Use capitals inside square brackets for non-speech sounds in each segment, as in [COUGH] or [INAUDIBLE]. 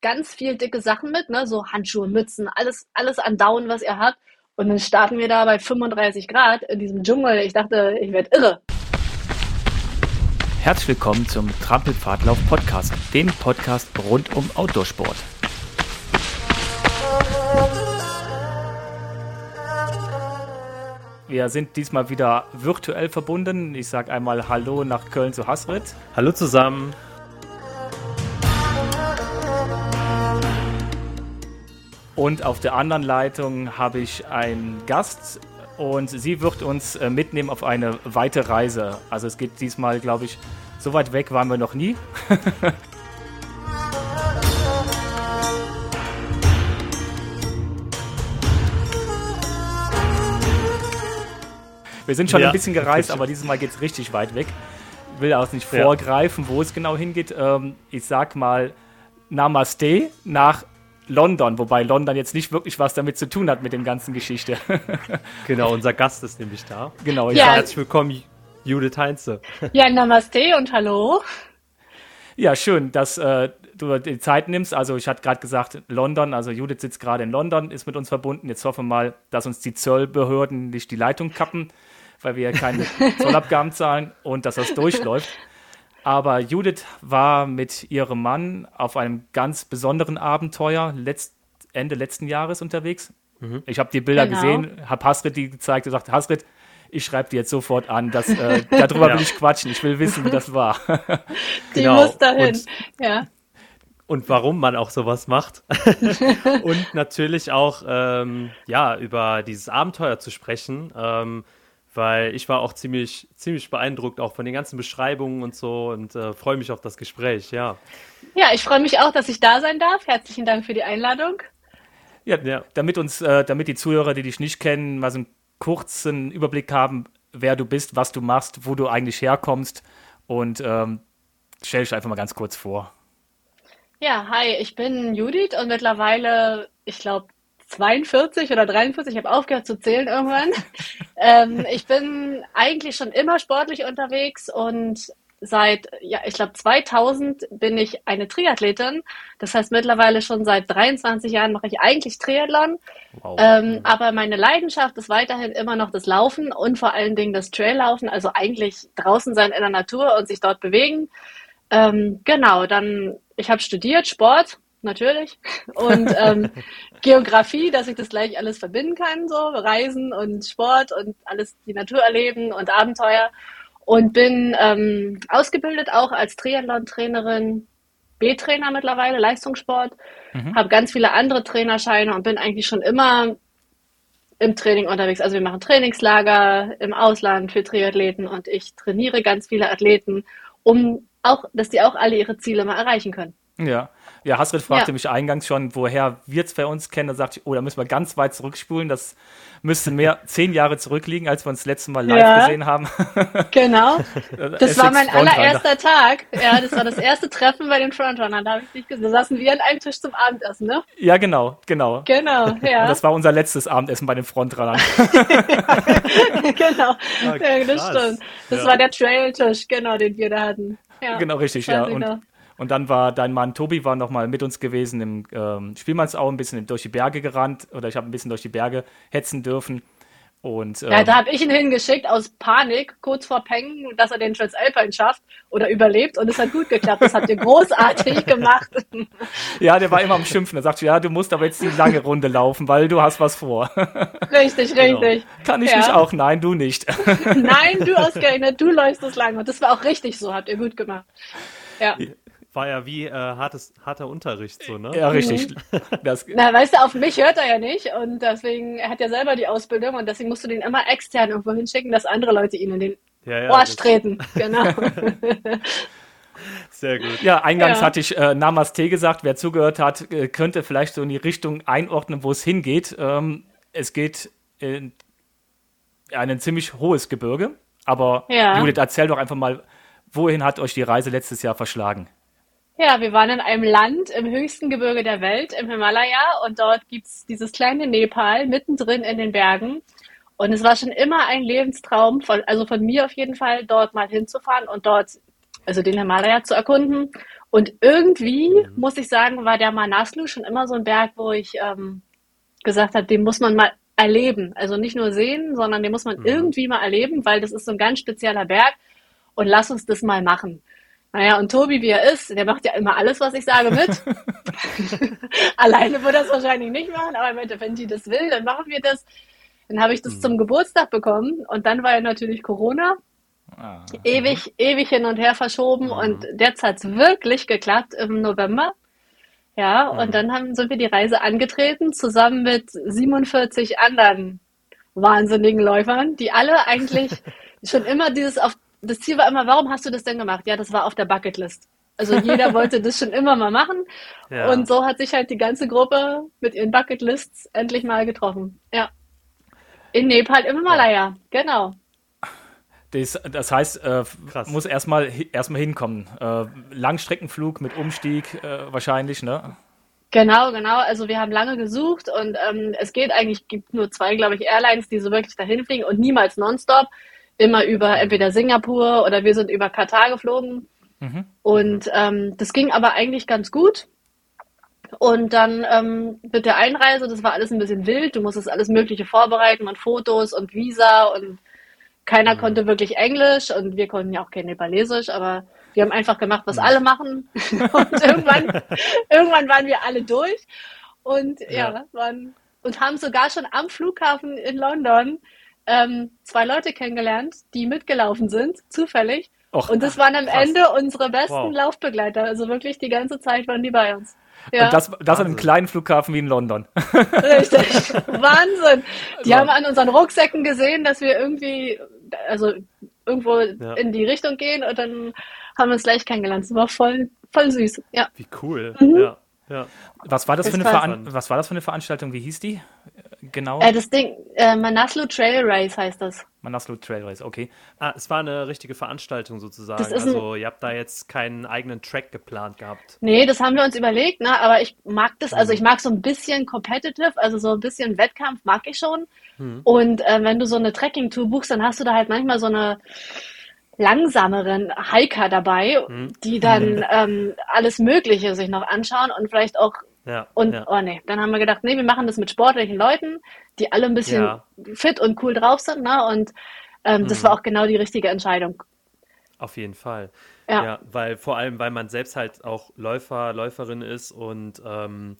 ganz viel dicke Sachen mit, ne? so Handschuhe, Mützen, alles, alles an Down, was ihr habt. Und dann starten wir da bei 35 Grad in diesem Dschungel. Ich dachte, ich werde irre. Herzlich willkommen zum Trampelpfadlauf Podcast, dem Podcast rund um Outdoorsport. Wir sind diesmal wieder virtuell verbunden. Ich sage einmal Hallo nach Köln zu Hasrit. Hallo zusammen. Und auf der anderen Leitung habe ich einen Gast und sie wird uns äh, mitnehmen auf eine weite Reise. Also es geht diesmal, glaube ich, so weit weg waren wir noch nie. [LAUGHS] wir sind schon ja, ein bisschen gereist, aber dieses Mal geht es richtig weit weg. Ich will auch nicht vorgreifen, ja. wo es genau hingeht. Ähm, ich sag mal Namaste nach London, wobei London jetzt nicht wirklich was damit zu tun hat mit dem ganzen Geschichte. [LAUGHS] genau, unser Gast ist nämlich da. Genau, ja. Herzlich willkommen, Judith Heinze. Ja, Namaste und hallo. Ja, schön, dass äh, du die Zeit nimmst. Also ich hatte gerade gesagt, London, also Judith sitzt gerade in London, ist mit uns verbunden. Jetzt hoffen wir mal, dass uns die Zollbehörden nicht die Leitung kappen, weil wir ja keine [LAUGHS] Zollabgaben zahlen und dass das durchläuft. Aber Judith war mit ihrem Mann auf einem ganz besonderen Abenteuer letzt, Ende letzten Jahres unterwegs. Mhm. Ich habe die Bilder genau. gesehen, habe Hasrit die gezeigt und gesagt, Hasrit, ich schreibe dir jetzt sofort an, dass, äh, [LAUGHS] darüber ja. will ich quatschen. Ich will wissen, wie das war. [LAUGHS] die genau. muss dahin, und, ja. Und warum man auch sowas macht. [LAUGHS] und natürlich auch, ähm, ja, über dieses Abenteuer zu sprechen. Ähm, weil ich war auch ziemlich, ziemlich beeindruckt, auch von den ganzen Beschreibungen und so und äh, freue mich auf das Gespräch, ja. Ja, ich freue mich auch, dass ich da sein darf. Herzlichen Dank für die Einladung. Ja, ja. damit uns, äh, damit die Zuhörer, die dich nicht kennen, mal so einen kurzen Überblick haben, wer du bist, was du machst, wo du eigentlich herkommst und ähm, stell dich einfach mal ganz kurz vor. Ja, hi, ich bin Judith und mittlerweile, ich glaube, 42 oder 43, ich habe aufgehört zu zählen irgendwann. ähm, ich bin eigentlich schon immer sportlich unterwegs und seit, ja, ich glaube 2000 bin ich eine Triathletin. Das heißt, mittlerweile schon seit 23 Jahren mache ich eigentlich Triathlon. Wow. Ähm, aber meine Leidenschaft ist weiterhin immer noch das Laufen und vor allen Dingen das Traillaufen. Also eigentlich draußen sein in der Natur und sich dort bewegen. Ähm, genau, dann, ich habe studiert Sport, natürlich. Und ähm, [LAUGHS] Geografie, dass ich das gleich alles verbinden kann, so Reisen und Sport und alles die Natur erleben und Abenteuer. Und bin ähm, ausgebildet auch als Triathlon-Trainerin, B-Trainer mittlerweile, Leistungssport. Mhm. Habe ganz viele andere Trainerscheine und bin eigentlich schon immer im Training unterwegs. Also wir machen Trainingslager im Ausland für Triathleten und ich trainiere ganz viele Athleten, um auch, dass die auch alle ihre Ziele mal erreichen können. Ja, ja, Hasrid fragte ja. mich eingangs schon, woher wir es bei uns kennen. Da sagte ich, oh, da müssen wir ganz weit zurückspulen. Das müsste mehr [LAUGHS] zehn Jahre zurückliegen, als wir uns das letzte Mal live ja. gesehen haben. [LAUGHS] Genau. Das war mein allererster Tag. Ja, das war das erste Treffen bei den Frontrunnern. Da habe ich dich gesehen. Da saßen wir an einem Tisch zum Abendessen, ne? Ja, genau, genau. Genau, ja. Und das war unser letztes Abendessen bei den Frontrunnern. [LAUGHS] genau. Ja, ja, das stimmt. Das war der Trail-Tisch, genau, den wir da hatten. Genau, richtig, ja. Und, und dann war dein Mann Tobi war noch mal mit uns gewesen im ähm, Spielmannsau, ein bisschen durch die Berge gerannt oder ich habe ein bisschen durch die Berge hetzen dürfen. Und, ähm, ja, da habe ich ihn hingeschickt aus Panik, kurz vor Pengen, dass er den Transalpine schafft oder überlebt und es hat gut geklappt. Das habt ihr großartig gemacht. [LAUGHS] Ja, der war immer am Schimpfen. Er sagt, ja, du musst aber jetzt die lange Runde laufen, weil du hast was vor. [LAUGHS] Richtig, genau. richtig. Kann ich ja. nicht auch? Nein, du nicht. [LAUGHS] Nein, du ausgerechnet, du läufst das lang. Und das war auch richtig so, habt ihr gut gemacht. Ja war ja wie äh, hartes, harter Unterricht, so, ne? Ja, richtig. Mhm. Na, weißt du, auf mich hört er ja nicht und deswegen, er hat ja selber die Ausbildung und deswegen musst du den immer extern irgendwo hinschicken, dass andere Leute ihn in den ja, ja, Arsch treten. [LAUGHS] Genau. Sehr gut. Ja, eingangs ja. hatte ich äh, Namaste gesagt. Wer zugehört hat, äh, könnte vielleicht so in die Richtung einordnen, wo es hingeht. Ähm, es geht in ein ziemlich hohes Gebirge. Aber ja. Judith, erzähl doch einfach mal, wohin hat euch die Reise letztes Jahr verschlagen? Ja, wir waren in einem Land im höchsten Gebirge der Welt, im Himalaya, und dort gibt's dieses kleine Nepal mittendrin in den Bergen. Und es war schon immer ein Lebenstraum, von, also von mir auf jeden Fall, dort mal hinzufahren und dort, also den Himalaya zu erkunden Und irgendwie, mhm. muss ich sagen, war der Manaslu schon immer so ein Berg, wo ich ähm, gesagt habe, den muss man mal erleben. Also nicht nur sehen, sondern den muss man mhm. irgendwie mal erleben, weil das ist so ein ganz spezieller Berg und lass uns das mal machen. Naja, und Tobi, wie er ist, der macht ja immer alles, was ich sage, mit. [LAUGHS] [LAUGHS] Alleine würde er es wahrscheinlich nicht machen, aber wenn die das will, dann machen wir das. Dann habe ich das mhm. zum Geburtstag bekommen und dann war ja natürlich Corona. Ah. Ewig, ewig hin und her verschoben mhm. und jetzt hat es wirklich geklappt im November. Ja, mhm. und dann haben, sind wir die Reise angetreten, zusammen mit 47 anderen wahnsinnigen Läufern, die alle eigentlich [LAUGHS] schon immer dieses auf das Ziel war immer, warum hast du das denn gemacht? Ja, das war auf der Bucketlist. Also jeder [LAUGHS] wollte das schon immer mal machen. Ja. Und so hat sich halt die ganze Gruppe mit ihren Bucketlists endlich mal getroffen. Ja. In Nepal im Himalaya, genau. Das, das heißt, äh, muss erstmal erstmal hinkommen. Äh, Langstreckenflug mit Umstieg äh, wahrscheinlich, ne? Genau, genau. Also wir haben lange gesucht und ähm, es geht eigentlich, gibt nur zwei, glaube ich, Airlines, die so wirklich dahin fliegen und niemals nonstop. Immer über entweder Singapur oder wir sind über Katar geflogen. Mhm. Und ähm, das ging aber eigentlich ganz gut. Und dann ähm, mit der Einreise, das war alles ein bisschen wild. Du musstest alles Mögliche vorbereiten und Fotos und Visa und keiner mhm. konnte wirklich Englisch und wir konnten ja auch kein Nepalesisch, aber wir haben einfach gemacht, was mhm. alle machen. [LAUGHS] und irgendwann, [LAUGHS] irgendwann waren wir alle durch und ja, ja waren, und haben sogar schon am Flughafen in London ähm, zwei Leute kennengelernt, die mitgelaufen sind, zufällig. Och, und das waren am krass. Ende unsere besten wow. Laufbegleiter. Also wirklich die ganze Zeit waren die bei uns. Ja. Und das, das an einem kleinen Flughafen wie in London. [LAUGHS] Richtig. Wahnsinn. Die also. haben an unseren Rucksäcken gesehen, dass wir irgendwie, also irgendwo ja. in die Richtung gehen und dann haben wir uns gleich kennengelernt. Das war voll, voll süß. Ja. Wie cool. Mhm. Ja. Ja. Was war das, für eine was war das für eine Veranstaltung? Wie hieß die? Genau. Äh, das Ding, äh, Manaslu Trail Race heißt das. Manaslu Trail Race, okay. Ah, es war eine richtige Veranstaltung sozusagen. also ihr habt da jetzt keinen eigenen Track geplant gehabt. Nee, das haben wir uns überlegt, ne? aber ich mag das, also ich mag so ein bisschen competitive, also so ein bisschen Wettkampf mag ich schon. Hm. Und äh, wenn du so eine Trekking-Tour buchst, dann hast du da halt manchmal so eine langsameren Hiker dabei, hm. die dann [LAUGHS] ähm, alles Mögliche sich noch anschauen und vielleicht auch ja, und ja. oh nee, dann haben wir gedacht, nee, wir machen das mit sportlichen Leuten, die alle ein bisschen ja. fit und cool drauf sind, ne? Und ähm, mhm. das war auch genau die richtige Entscheidung. Auf jeden Fall. Ja. ja. weil vor allem, weil man selbst halt auch Läufer, Läuferin ist und ähm,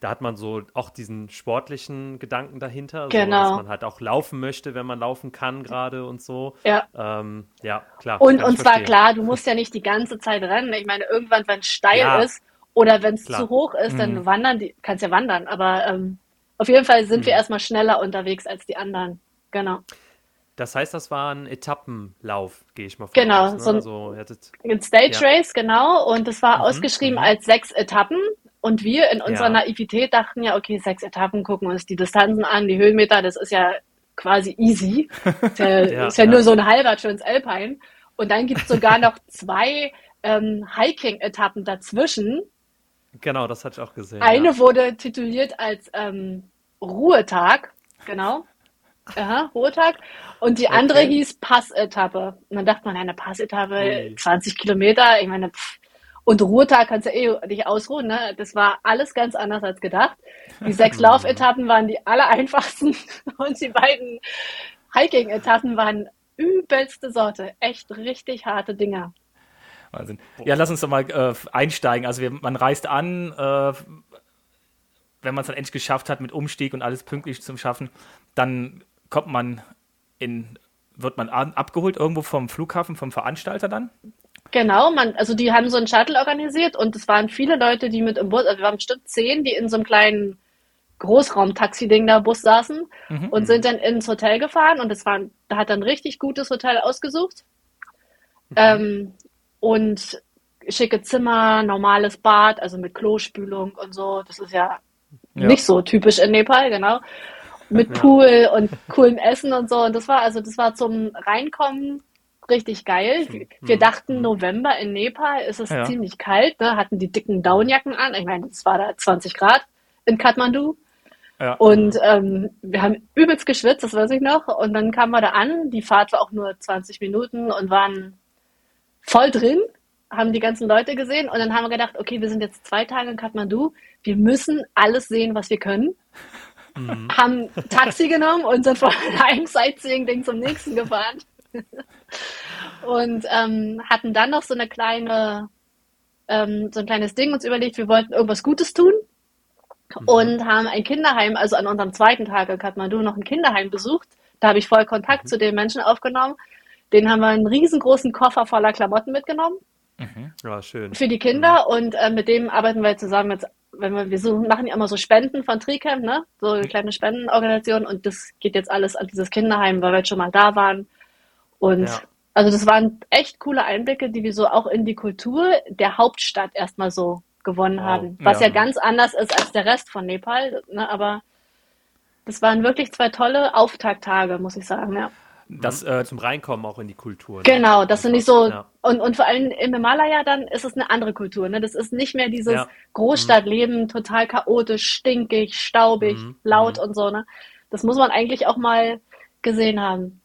da hat man so auch diesen sportlichen Gedanken dahinter, genau. so, dass man halt auch laufen möchte, wenn man laufen kann gerade und so. Ja. Ähm, ja, klar. Und, und zwar klar, du musst ja nicht die ganze Zeit rennen. Ich meine, irgendwann, wenn es steil ja. ist oder wenn es zu hoch ist, dann mhm. wandern die, kannst ja wandern. Aber ähm, auf jeden Fall sind mhm. wir erstmal schneller unterwegs als die anderen. Genau. Das heißt, das war ein Etappenlauf, gehe ich mal vor. Genau, aus, ne? so ein, also, ein Stage ja. Race, genau. Und das war mhm. ausgeschrieben mhm. als sechs Etappen. Und wir in unserer ja. Naivität dachten ja, okay, sechs Etappen, gucken uns die Distanzen an, die Höhenmeter, das ist ja quasi easy. Ist ja, ja, [LAUGHS] ist ja, nur so ein halber Transalpine. Und dann gibt es sogar [LAUGHS] noch zwei ähm, Hiking-Etappen dazwischen. Genau, das hatte ich auch gesehen. Eine wurde tituliert als ähm, Ruhetag, genau. Aha, Ruhetag. Und die andere okay. hieß Passetappe. Und dann dachte man, eine Passetappe, 20 Kilometer, ich meine, pff, und Ruhetag kannst du eh nicht ausruhen, ne? Das war alles ganz anders als gedacht. Die sechs [LAUGHS] Laufetappen waren die aller einfachsten [LAUGHS] und die beiden Hiking-Etappen waren übelste Sorte. Echt richtig harte Dinger. Wahnsinn. Ja, lass uns doch mal äh, einsteigen. Also wir, man reist an, äh, wenn man es dann endlich geschafft hat mit Umstieg und alles pünktlich zum Schaffen, dann kommt man in, wird man abgeholt irgendwo vom Flughafen, vom Veranstalter dann? Genau, man, also die haben so einen Shuttle organisiert und es waren viele Leute, die mit im Bus, also wir waren bestimmt zehn, die in so einem kleinen Großraum-Taxi-Ding da Bus saßen mhm. und sind dann ins Hotel gefahren und es war, da hat dann richtig gutes Hotel ausgesucht. Mhm. Ähm, und schicke Zimmer, normales Bad, also mit Klospülung und so. Das ist ja, ja. nicht so typisch in Nepal, genau. Mit Pool ja. und coolem Essen und so. Und das war, also das war zum Reinkommen richtig geil. Wir mhm. dachten, mhm. November in Nepal ist es ja. ziemlich kalt, ne? hatten die dicken Downjacken an. Ich meine, es war da 20 Grad in Kathmandu. Ja. Und ähm, wir haben übelst geschwitzt, das weiß ich noch. Und dann kamen wir da an. Die Fahrt war auch nur 20 Minuten und waren voll drin. haben die ganzen Leute gesehen und dann haben wir gedacht, okay, wir sind jetzt zwei Tage in Kathmandu, wir müssen alles sehen, was wir können. Mhm. Haben Taxi genommen und sind von [LAUGHS] einem Sightseeing-Ding zum nächsten gefahren. und ähm, hatten dann noch so eine kleine, ähm, so ein kleines Ding uns überlegt, wir wollten irgendwas Gutes tun mhm. und haben ein Kinderheim, also an unserem zweiten Tag in Kathmandu noch ein Kinderheim besucht. Da habe ich voll Kontakt mhm. zu den Menschen aufgenommen. Den haben wir einen riesengroßen Koffer voller Klamotten mitgenommen. Mhm. Ja, schön. Für die Kinder mhm. und äh, mit dem arbeiten wir zusammen jetzt, wenn wir, wir so, machen ja immer so Spenden von Tricamp, ne? So eine kleine Spendenorganisation und das geht jetzt alles an dieses Kinderheim, weil wir jetzt schon mal da waren. Und ja. also das waren echt coole Einblicke, die wir so auch in die Kultur der Hauptstadt erstmal so gewonnen wow. haben. Was ja. ja. ganz anders ist als der Rest von Nepal, ne? aber das waren wirklich zwei tolle Auftakttage, muss ich sagen, ja. Das, äh, zum Reinkommen auch in die Kultur. Ne? Genau, das sind nicht so, ja. und, und vor allem im Himalaya dann ist es eine andere Kultur. Ne? Das ist nicht mehr dieses ja. Großstadtleben, mhm. total chaotisch, stinkig, staubig, mhm. laut mhm. und so. Ne? Das muss man eigentlich auch mal gesehen haben,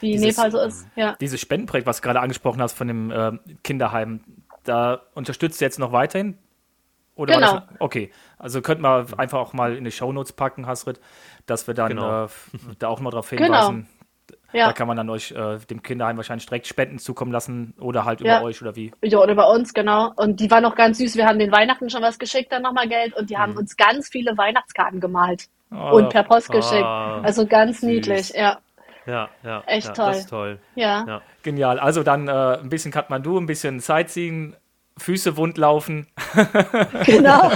wie dieses, Nepal so ist. Ja. Dieses Spendenprojekt, was du gerade angesprochen hast von dem äh, Kinderheim, da unterstützt du jetzt noch weiterhin? Oder genau. Das, okay, also könnten wir einfach auch mal in die Shownotes packen, Hasrit, dass wir dann genau. äh, da auch mal darauf genau. hinweisen. Genau ja. Da kann man dann euch äh, dem Kinderheim wahrscheinlich direkt Spenden zukommen lassen oder halt über euch oder wie? Ja, oder bei uns, genau. Und die war noch ganz süß. Wir haben den Weihnachten schon was geschickt, dann nochmal Geld und die haben mhm. uns ganz viele Weihnachtskarten gemalt oh, und per Post geschickt. Oh, also ganz süß. niedlich, ja. Ja, ja. Echt ja, toll. Das ist toll. Ja. ja. Genial. Also dann äh, ein bisschen Kathmandu, ein bisschen Sightseeing, Füße wund laufen. [LAUGHS] Genau.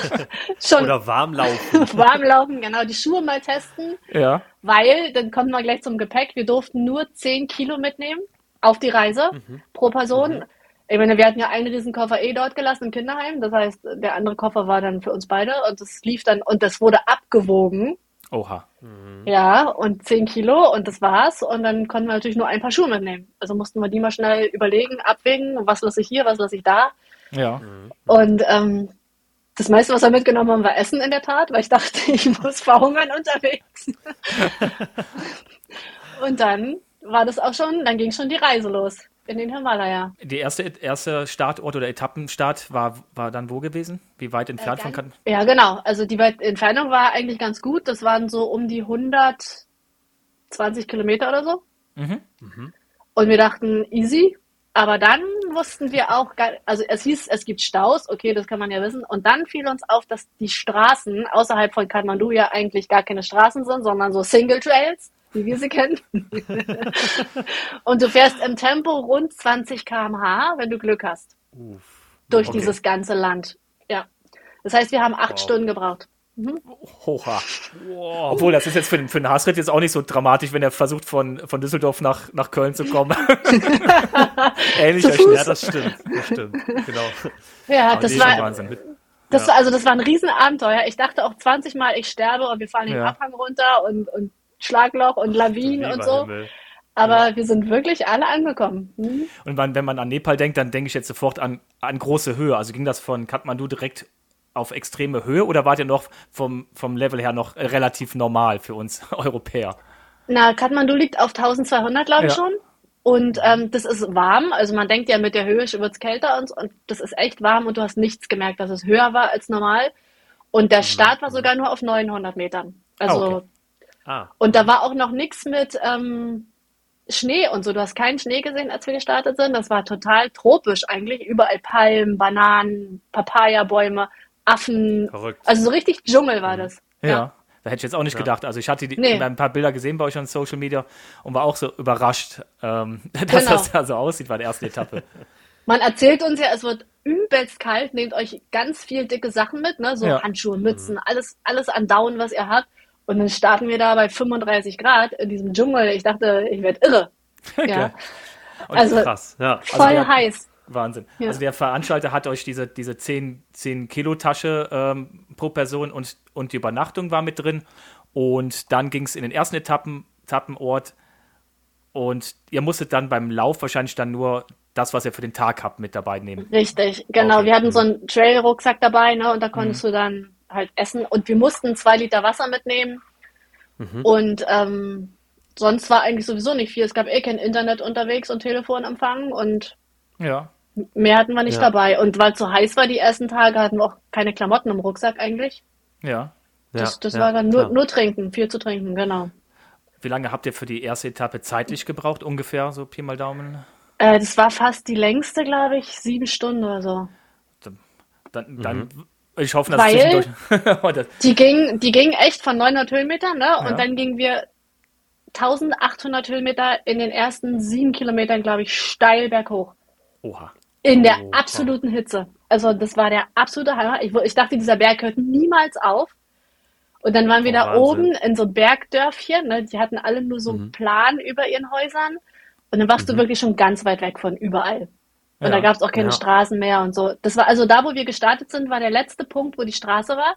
Schon Oder warm laufen. [LAUGHS] warm laufen, genau. Die Schuhe mal testen. Ja. Weil, dann kommen wir gleich zum Gepäck. Wir durften nur 10 Kilo mitnehmen auf die Reise mhm. pro Person. Mhm. Ich meine, wir hatten ja einen riesen Koffer eh dort gelassen im Kinderheim. Das heißt, der andere Koffer war dann für uns beide und das lief dann und das wurde abgewogen. Oha. Mhm. Ja, und 10 Kilo und das war's. Und dann konnten wir natürlich nur ein paar Schuhe mitnehmen. Also mussten wir die mal schnell überlegen, abwägen, was lasse ich hier, was lasse ich da. Ja. Und ähm, das meiste, was wir mitgenommen haben, war Essen in der Tat, weil ich dachte, [LAUGHS] ich muss verhungern unterwegs. [LAUGHS] und dann war das auch schon, dann ging schon die Reise los in den Himalaya. Die erste, erste Startort oder Etappenstart war, war dann wo gewesen? Wie weit entfernt äh, von Kan Ja, genau. Also die Entfernung war eigentlich ganz gut. Das waren so um die 120 Kilometer oder so. Mhm. Mhm. Und wir dachten, easy, aber dann wussten wir auch, also es hieß, es gibt Staus, okay, das kann man ja wissen. Und dann fiel uns auf, dass die Straßen außerhalb von Kathmandu ja eigentlich gar keine Straßen sind, sondern so Single Trails, wie wir sie kennen. [LAUGHS] und du fährst im Tempo rund 20 km/h, wenn du Glück hast. Uff. Durch okay. dieses ganze Land. Ja. Das heißt, wir haben acht wow. Stunden gebraucht. Mhm. Hocha. Wow. Obwohl, das ist jetzt für, für den Haasritt jetzt auch nicht so dramatisch, wenn er versucht, von, von Düsseldorf nach, nach Köln zu kommen. [LAUGHS] Ähnlicher Schnitt. Ja, das stimmt. Das stimmt. Genau. Ja, das war, Wahnsinn. Das, ja. also das war ein Riesenabenteuer. Ich dachte auch 20 Mal, ich sterbe und wir fahren den ja. Abhang runter und, und Schlagloch und Lawinen und so. Himmel. Aber ja. wir sind wirklich alle angekommen. Hm? Und wenn man an Nepal denkt, dann denke ich jetzt sofort an, an große Höhe. Also ging das von Kathmandu direkt auf extreme Höhe oder wart ihr noch vom, vom Level her noch relativ normal für uns [LAUGHS] Europäer? Na, Kathmandu liegt auf 1200, glaube ich ja. schon. Und ähm, das ist warm. Also man denkt ja, mit der Höhe wird es kälter und, und das ist echt warm und du hast nichts gemerkt, dass es höher war als normal. Und der mhm. Start war sogar nur auf 900 Metern. Also ah, okay. ah. und da war auch noch nichts mit ähm, Schnee und so. Du hast keinen Schnee gesehen, als wir gestartet sind. Das war total tropisch eigentlich. Überall Palmen, Bananen, Papaya-Bäume. Affen. Verrückt. Also so richtig Dschungel war das. Ja. ja. Da hätte ich jetzt auch nicht ja. gedacht. Also ich hatte die, nee. ein paar Bilder gesehen bei euch on Social Media und war auch so überrascht, ähm, [LAUGHS] dass genau. das da so aussieht bei der ersten Etappe. [LAUGHS] Man erzählt uns ja, es wird übelst kalt, nehmt euch ganz viel dicke Sachen mit, ne? so ja. Handschuhe, Mützen, alles, alles an Down, was ihr habt. Und dann starten wir da bei 35 Grad in diesem Dschungel. Ich dachte, ich werde irre. [LAUGHS] Ja. Also krass. Ja. voll also, heiß. Wahnsinn. Ja. Also der Veranstalter hat euch diese, diese 10, 10 Kilo Tasche ähm, pro Person und, und die Übernachtung war mit drin. Und dann ging es in den ersten Etappen, Etappenort und ihr musstet dann beim Lauf wahrscheinlich dann nur das, was ihr für den Tag habt, mit dabei nehmen. Richtig, genau. Okay. Wir hatten so einen Trail-Rucksack dabei, ne? Und da konntest mhm. du dann halt essen. Und wir mussten zwei Liter Wasser mitnehmen. Mhm. Und ähm, sonst war eigentlich sowieso nicht viel. Es gab eh kein Internet unterwegs und Telefonempfang und ja. Mehr hatten wir nicht Ja. dabei. Und weil es so heiß war die ersten Tage, hatten wir auch keine Klamotten im Rucksack eigentlich. Ja. Das, das ja, war dann nur, nur trinken, viel zu trinken, genau. Wie lange habt ihr für die erste Etappe zeitlich gebraucht? Ungefähr, so Pi mal Daumen. Äh, das war fast die längste, glaube ich, sieben Stunden oder so. Dann, dann ich hoffe, dass Weil- zwischendurch. [LAUGHS] Oh, Die ging, die ging echt von 900 Höhenmetern, ne? Und Ja. dann gingen wir 1800 Höhenmeter in den ersten sieben Kilometern, glaube ich, steil berghoch. Oha. In der Oh, absoluten Hitze. Also das war der absolute Hammer. Ich, ich dachte, dieser Berg hört niemals auf. Und dann waren wir Oh, da Wahnsinn. oben in so einem Bergdörfchen. Ne? Die hatten alle nur so einen Plan über ihren Häusern. Und dann warst du wirklich schon ganz weit weg von überall. Und da Ja, gab es auch keine ja. Straßen mehr und so. Das war also da, wo wir gestartet sind, war der letzte Punkt, wo die Straße war.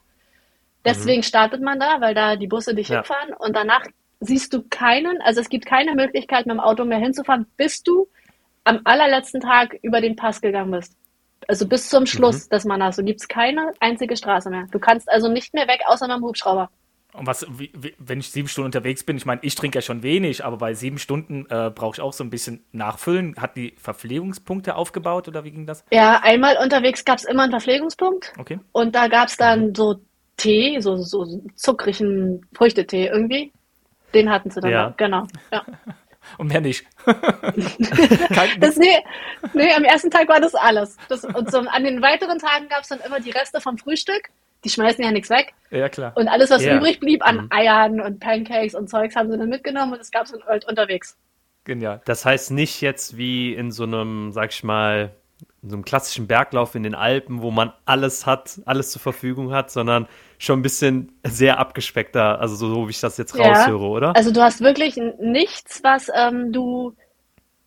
Deswegen startet man da, weil da die Busse dich Ja. hinfahren. Und danach siehst du keinen, also es gibt keine Möglichkeit, mit dem Auto mehr hinzufahren, bis du am allerletzten Tag über den Pass gegangen bist. Also bis zum Schluss des Mannas. Du gibt's keine einzige Straße mehr. Du kannst also nicht mehr weg, außer mit dem Hubschrauber. Und was, wie, wie, wenn ich sieben Stunden unterwegs bin, ich meine, ich trinke ja schon wenig, aber bei sieben Stunden äh, brauche ich auch so ein bisschen nachfüllen. Hat die Verpflegungspunkte aufgebaut oder wie ging das? Ja, einmal unterwegs gab's immer einen Verpflegungspunkt. Okay. Und da gab's dann so Tee, so, so zuckrigen Früchtetee irgendwie. Den hatten sie dann. Ja. Genau. Ja. [LAUGHS] Und mehr nicht. [LAUGHS] Kein, Das, nee, nee, am ersten Tag war das alles. Das, und so, an den weiteren Tagen gab's dann immer die Reste vom Frühstück. Die schmeißen ja nichts weg. ja, klar. Und alles, was Ja. übrig blieb an Eiern und Pancakes und Zeugs, haben sie dann mitgenommen und das gab's dann halt unterwegs. Genial. Das heißt nicht jetzt wie in so einem, sag ich mal, in so einem klassischen Berglauf in den Alpen, wo man alles hat, alles zur Verfügung hat, sondern schon ein bisschen sehr abgespeckter, also so, so wie ich das jetzt Ja. raushöre, oder? Also du hast wirklich nichts, was ähm, du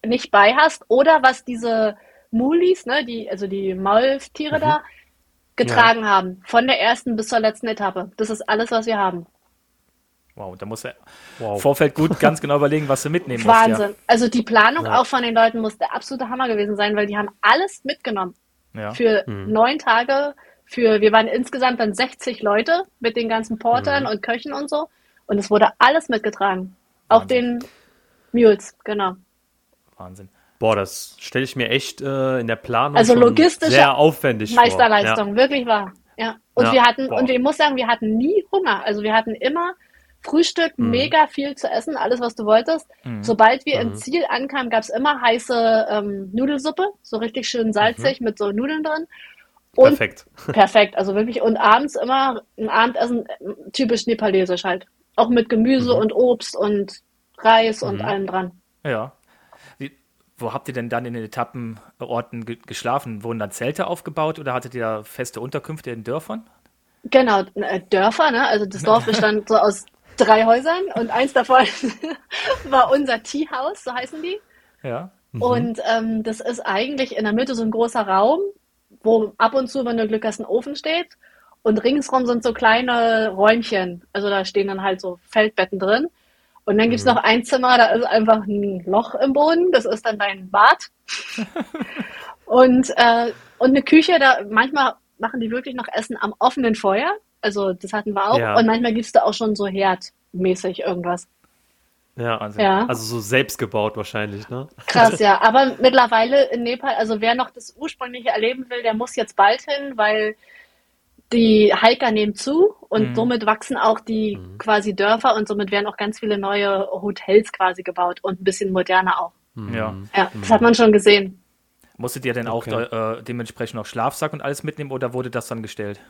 nicht bei hast oder was diese Mulis, ne, die, also die Maultiere Mhm. da, getragen haben. Von der ersten bis zur letzten Etappe. Das ist alles, was wir haben. Wow, da muss er Wow. im Vorfeld gut ganz genau überlegen, was du mitnehmen musst. Wahnsinn. Also die Planung Ja. auch von den Leuten muss der absolute Hammer gewesen sein, weil die haben alles mitgenommen. Ja. ja. Für Mhm. neun Tage, für, wir waren insgesamt dann 60 Leute mit den ganzen Portern Mhm. und Köchen und so. Und es wurde alles mitgetragen. Auch Wahnsinn. den Mules, genau. Wahnsinn. Boah, das stelle ich mir echt äh, in der Planung Also schon logistische sehr aufwendig Meisterleistung, vor. wirklich wahr. Ja. Und Ja, wir hatten, boah. und ich muss sagen, wir hatten nie Hunger. Also wir hatten immer Frühstück, Mhm. mega viel zu essen, alles, was du wolltest. Sobald wir im Ziel ankamen, gab es immer heiße ähm, Nudelsuppe, so richtig schön salzig mit so Nudeln drin. Und Perfekt. [LAUGHS] perfekt, also wirklich. Und abends immer ein Abendessen, typisch nepalesisch halt. Auch mit Gemüse Mhm. und Obst und Reis und allem dran. Ja. Wo habt ihr denn dann in den Etappenorten ge geschlafen? Wurden dann Zelte aufgebaut oder hattet ihr da feste Unterkünfte in Dörfern? Genau, äh, Dörfer, ne? Also das [LAUGHS] Dorf bestand so aus drei Häusern und eins davon [LAUGHS] war unser Teehaus, so heißen die. Ja. Und ähm, das ist eigentlich in der Mitte so ein großer Raum, wo ab und zu, wenn du Glück hast, ein Ofen steht. Und ringsrum sind so kleine Räumchen. Also da stehen dann halt so Feldbetten drin. Und dann gibt's noch ein Zimmer, da ist einfach ein Loch im Boden. Das ist dann dein Bad. [LAUGHS] und, äh, und eine Küche, da manchmal machen die wirklich noch Essen am offenen Feuer. Also das hatten wir auch. Ja. Und manchmal gibt's da auch schon so herdmäßig irgendwas. Ja. Wahnsinn. Ja. Also so selbst gebaut wahrscheinlich, ne? Krass, [LAUGHS] ja. Aber mittlerweile in Nepal, also wer noch das ursprüngliche erleben will, der muss jetzt bald hin, weil die Hiker nehmen zu und Mhm. somit wachsen auch die quasi Dörfer und somit werden auch ganz viele neue Hotels quasi gebaut und ein bisschen moderner auch. Ja. Ja, das hat man schon gesehen. Musstet ihr denn auch Okay. äh, dementsprechend noch Schlafsack und alles mitnehmen oder wurde das dann gestellt?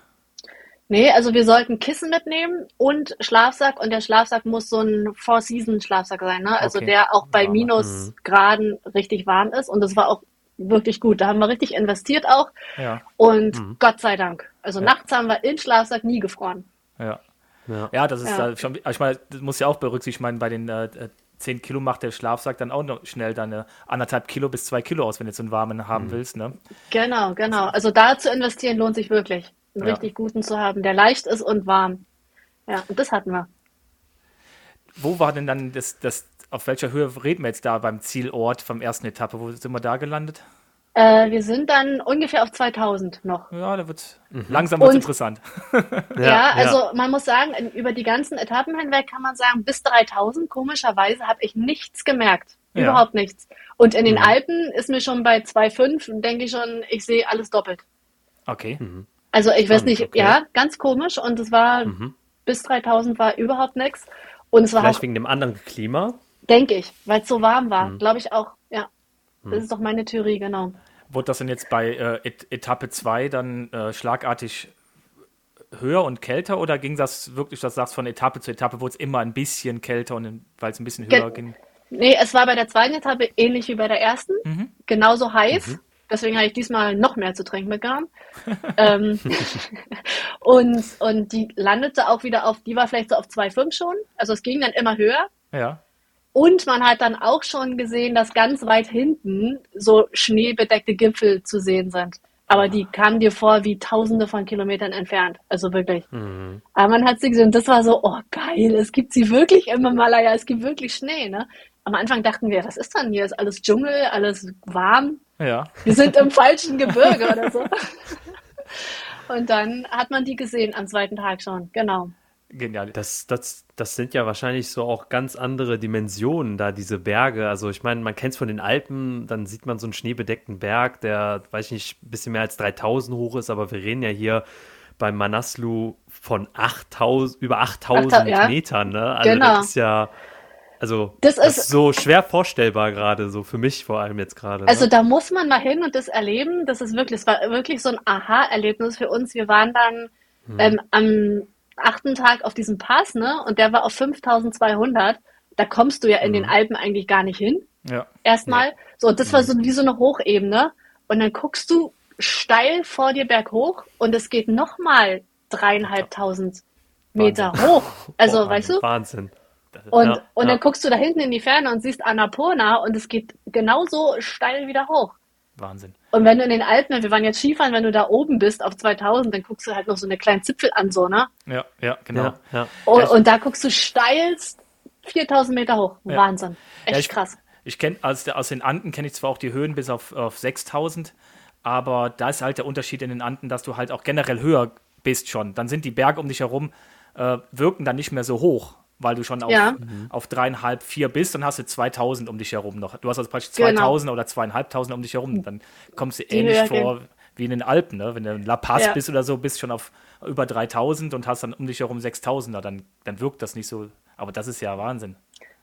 Nee, also wir sollten Kissen mitnehmen und Schlafsack und der Schlafsack muss so ein Four-Season-Schlafsack sein, ne? Also Okay. der auch bei. Minusgraden richtig warm ist und das war auch wirklich gut. Da haben wir richtig investiert auch Ja. und Gott sei Dank. Also Ja. nachts haben wir im Schlafsack nie gefroren. Ja. Ja. Ja, das ist Ja. da schon, ich meine, das muss ja auch berücksichtigt, ich meine, bei den äh, äh, 10 Kilo macht der Schlafsack dann auch noch schnell deine anderthalb Kilo bis zwei Kilo aus, wenn du so einen warmen haben willst, ne? Genau, genau. Also da zu investieren lohnt sich wirklich. Einen Ja. richtig guten zu haben, der leicht ist und warm. Ja, und das hatten wir. Wo war denn dann das, das, auf welcher Höhe reden wir jetzt da beim Zielort vom ersten Etappe? Wo sind wir da gelandet? Äh, wir sind dann ungefähr auf 2000 noch. Ja, da wird langsam wird's Und- interessant. [LAUGHS] Ja, also man muss sagen, über die ganzen Etappen hinweg kann man sagen, bis 3000, komischerweise habe ich nichts gemerkt. Ja. Überhaupt nichts. Und in den Mhm. Alpen ist mir schon bei 2,5, denke ich schon, ich sehe alles doppelt. Okay. Also ich weiß nicht, okay. ja, ganz komisch. Und es war Mhm. bis 3000 war überhaupt nichts. Und es war Vielleicht auch, wegen dem anderen Klima. denke ich, weil es so warm Mhm. war, glaube ich auch. Ja, das ist doch meine Theorie, genau. Wurde das denn jetzt bei äh, Et Etappe 2 dann äh, schlagartig höher und kälter oder ging das wirklich, dass du sagst, von Etappe zu Etappe wurde es immer ein bisschen kälter und weil es ein bisschen Ge- höher ging? Nee, es war bei der zweiten Etappe ähnlich wie bei der ersten. Mhm. Genauso heiß. Deswegen habe ich diesmal noch mehr zu trinken mitgenommen. ähm, [LAUGHS] und, und die landete auch wieder auf, die war vielleicht so auf 2,5 schon. Also es ging dann immer höher. Ja. Und man hat dann auch schon gesehen, dass ganz weit hinten so schneebedeckte Gipfel zu sehen sind. Aber die kamen dir vor wie tausende von Kilometern entfernt. Also wirklich. Aber man hat sie gesehen und das war so, oh geil, es gibt sie wirklich im Himalaya, es gibt wirklich Schnee. Ne? Am Anfang dachten wir, was ist denn hier? Ist alles Dschungel, alles warm? Ja. Wir sind im falschen Gebirge oder so. Und dann hat man die gesehen am zweiten Tag schon, genau. Genial. Das, das, das sind ja wahrscheinlich so auch ganz andere Dimensionen da, diese Berge. Also ich meine, man kennt es von den Alpen, dann sieht man so einen schneebedeckten Berg, der, weiß ich nicht, ein bisschen mehr als 3000 hoch ist, aber wir reden ja hier beim Manaslu von 8000, über 8000 Achttau- ja. Metern, ne? Also Genau. das ist ja, also Das das ist- ist so schwer vorstellbar gerade, so für mich vor allem jetzt gerade. Also ne? da muss man mal hin und das erleben. Das ist wirklich, es war wirklich so ein Aha-Erlebnis für uns. Wir waren dann ähm, am achten Tag auf diesem Pass, ne? Und der war auf 5200. Da kommst du ja in den Alpen eigentlich gar nicht hin. Ja. Erstmal. So, und das war so wie so eine Hochebene. Und dann guckst du steil vor dir berghoch und es geht nochmal dreieinhalbtausend Meter hoch. Also, Boah, weißt du? Wahnsinn. Und, ja, und ja. dann guckst du da hinten in die Ferne und siehst Annapurna und es geht genauso steil wieder hoch. Wahnsinn. Und wenn du in den Alpen, wir waren jetzt Skifahren, wenn du da oben bist auf 2000, dann guckst du halt noch so eine kleinen Zipfel an, so, ne? Ja, ja, genau. ja, ja. Und, ich- und da guckst du steilst 4000 Meter hoch. Ja. Wahnsinn. Echt Ja, ich, krass. Ich kenne aus, aus den Anden kenne ich zwar auch die Höhen bis auf, auf 6000, aber da ist halt der Unterschied in den Anden, dass du halt auch generell höher bist schon. Dann sind die Berge um dich herum, äh, wirken dann nicht mehr so hoch, weil du schon auf, Ja. auf dreieinhalb, vier bist, dann hast du 2000 um dich herum noch. Du hast also praktisch Genau. 2000 oder zweieinhalbtausend um dich herum. Dann kommst du Die ähnlich Höhe vor wie in den Alpen. Ne? Wenn du in La Paz Ja. bist oder so, bist schon auf über 3000 und hast dann um dich herum 6000er, dann, dann wirkt das nicht so. Aber das ist ja Wahnsinn.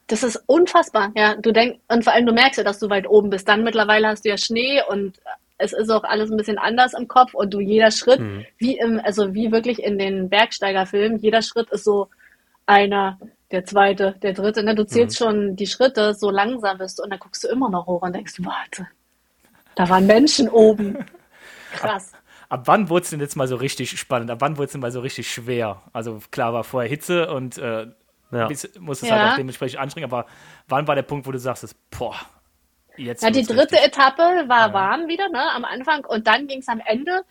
Das ist unfassbar, ja. Du denkst, und vor allem du merkst ja, dass du weit oben bist. Dann mittlerweile hast du ja Schnee und es ist auch alles ein bisschen anders im Kopf und du jeder Schritt, wie im, also wie wirklich in den Bergsteigerfilmen, jeder Schritt ist so einer, der zweite, der dritte, ne? Du zählst schon die Schritte, so langsam bist du und dann guckst du immer noch hoch und denkst, warte, da waren Menschen oben. [LAUGHS] Krass. Ab wann wurde es denn jetzt mal so richtig spannend? Ab wann wurde es denn mal so richtig schwer? Also klar war vorher Hitze und äh, Ja. bis, musste es Ja. halt auch dementsprechend anstrengen, aber wann war der Punkt, wo du sagst, boah, jetzt Ja, die dritte richtig. Etappe war warm wieder, ne, am Anfang. Und dann ging es am Ende.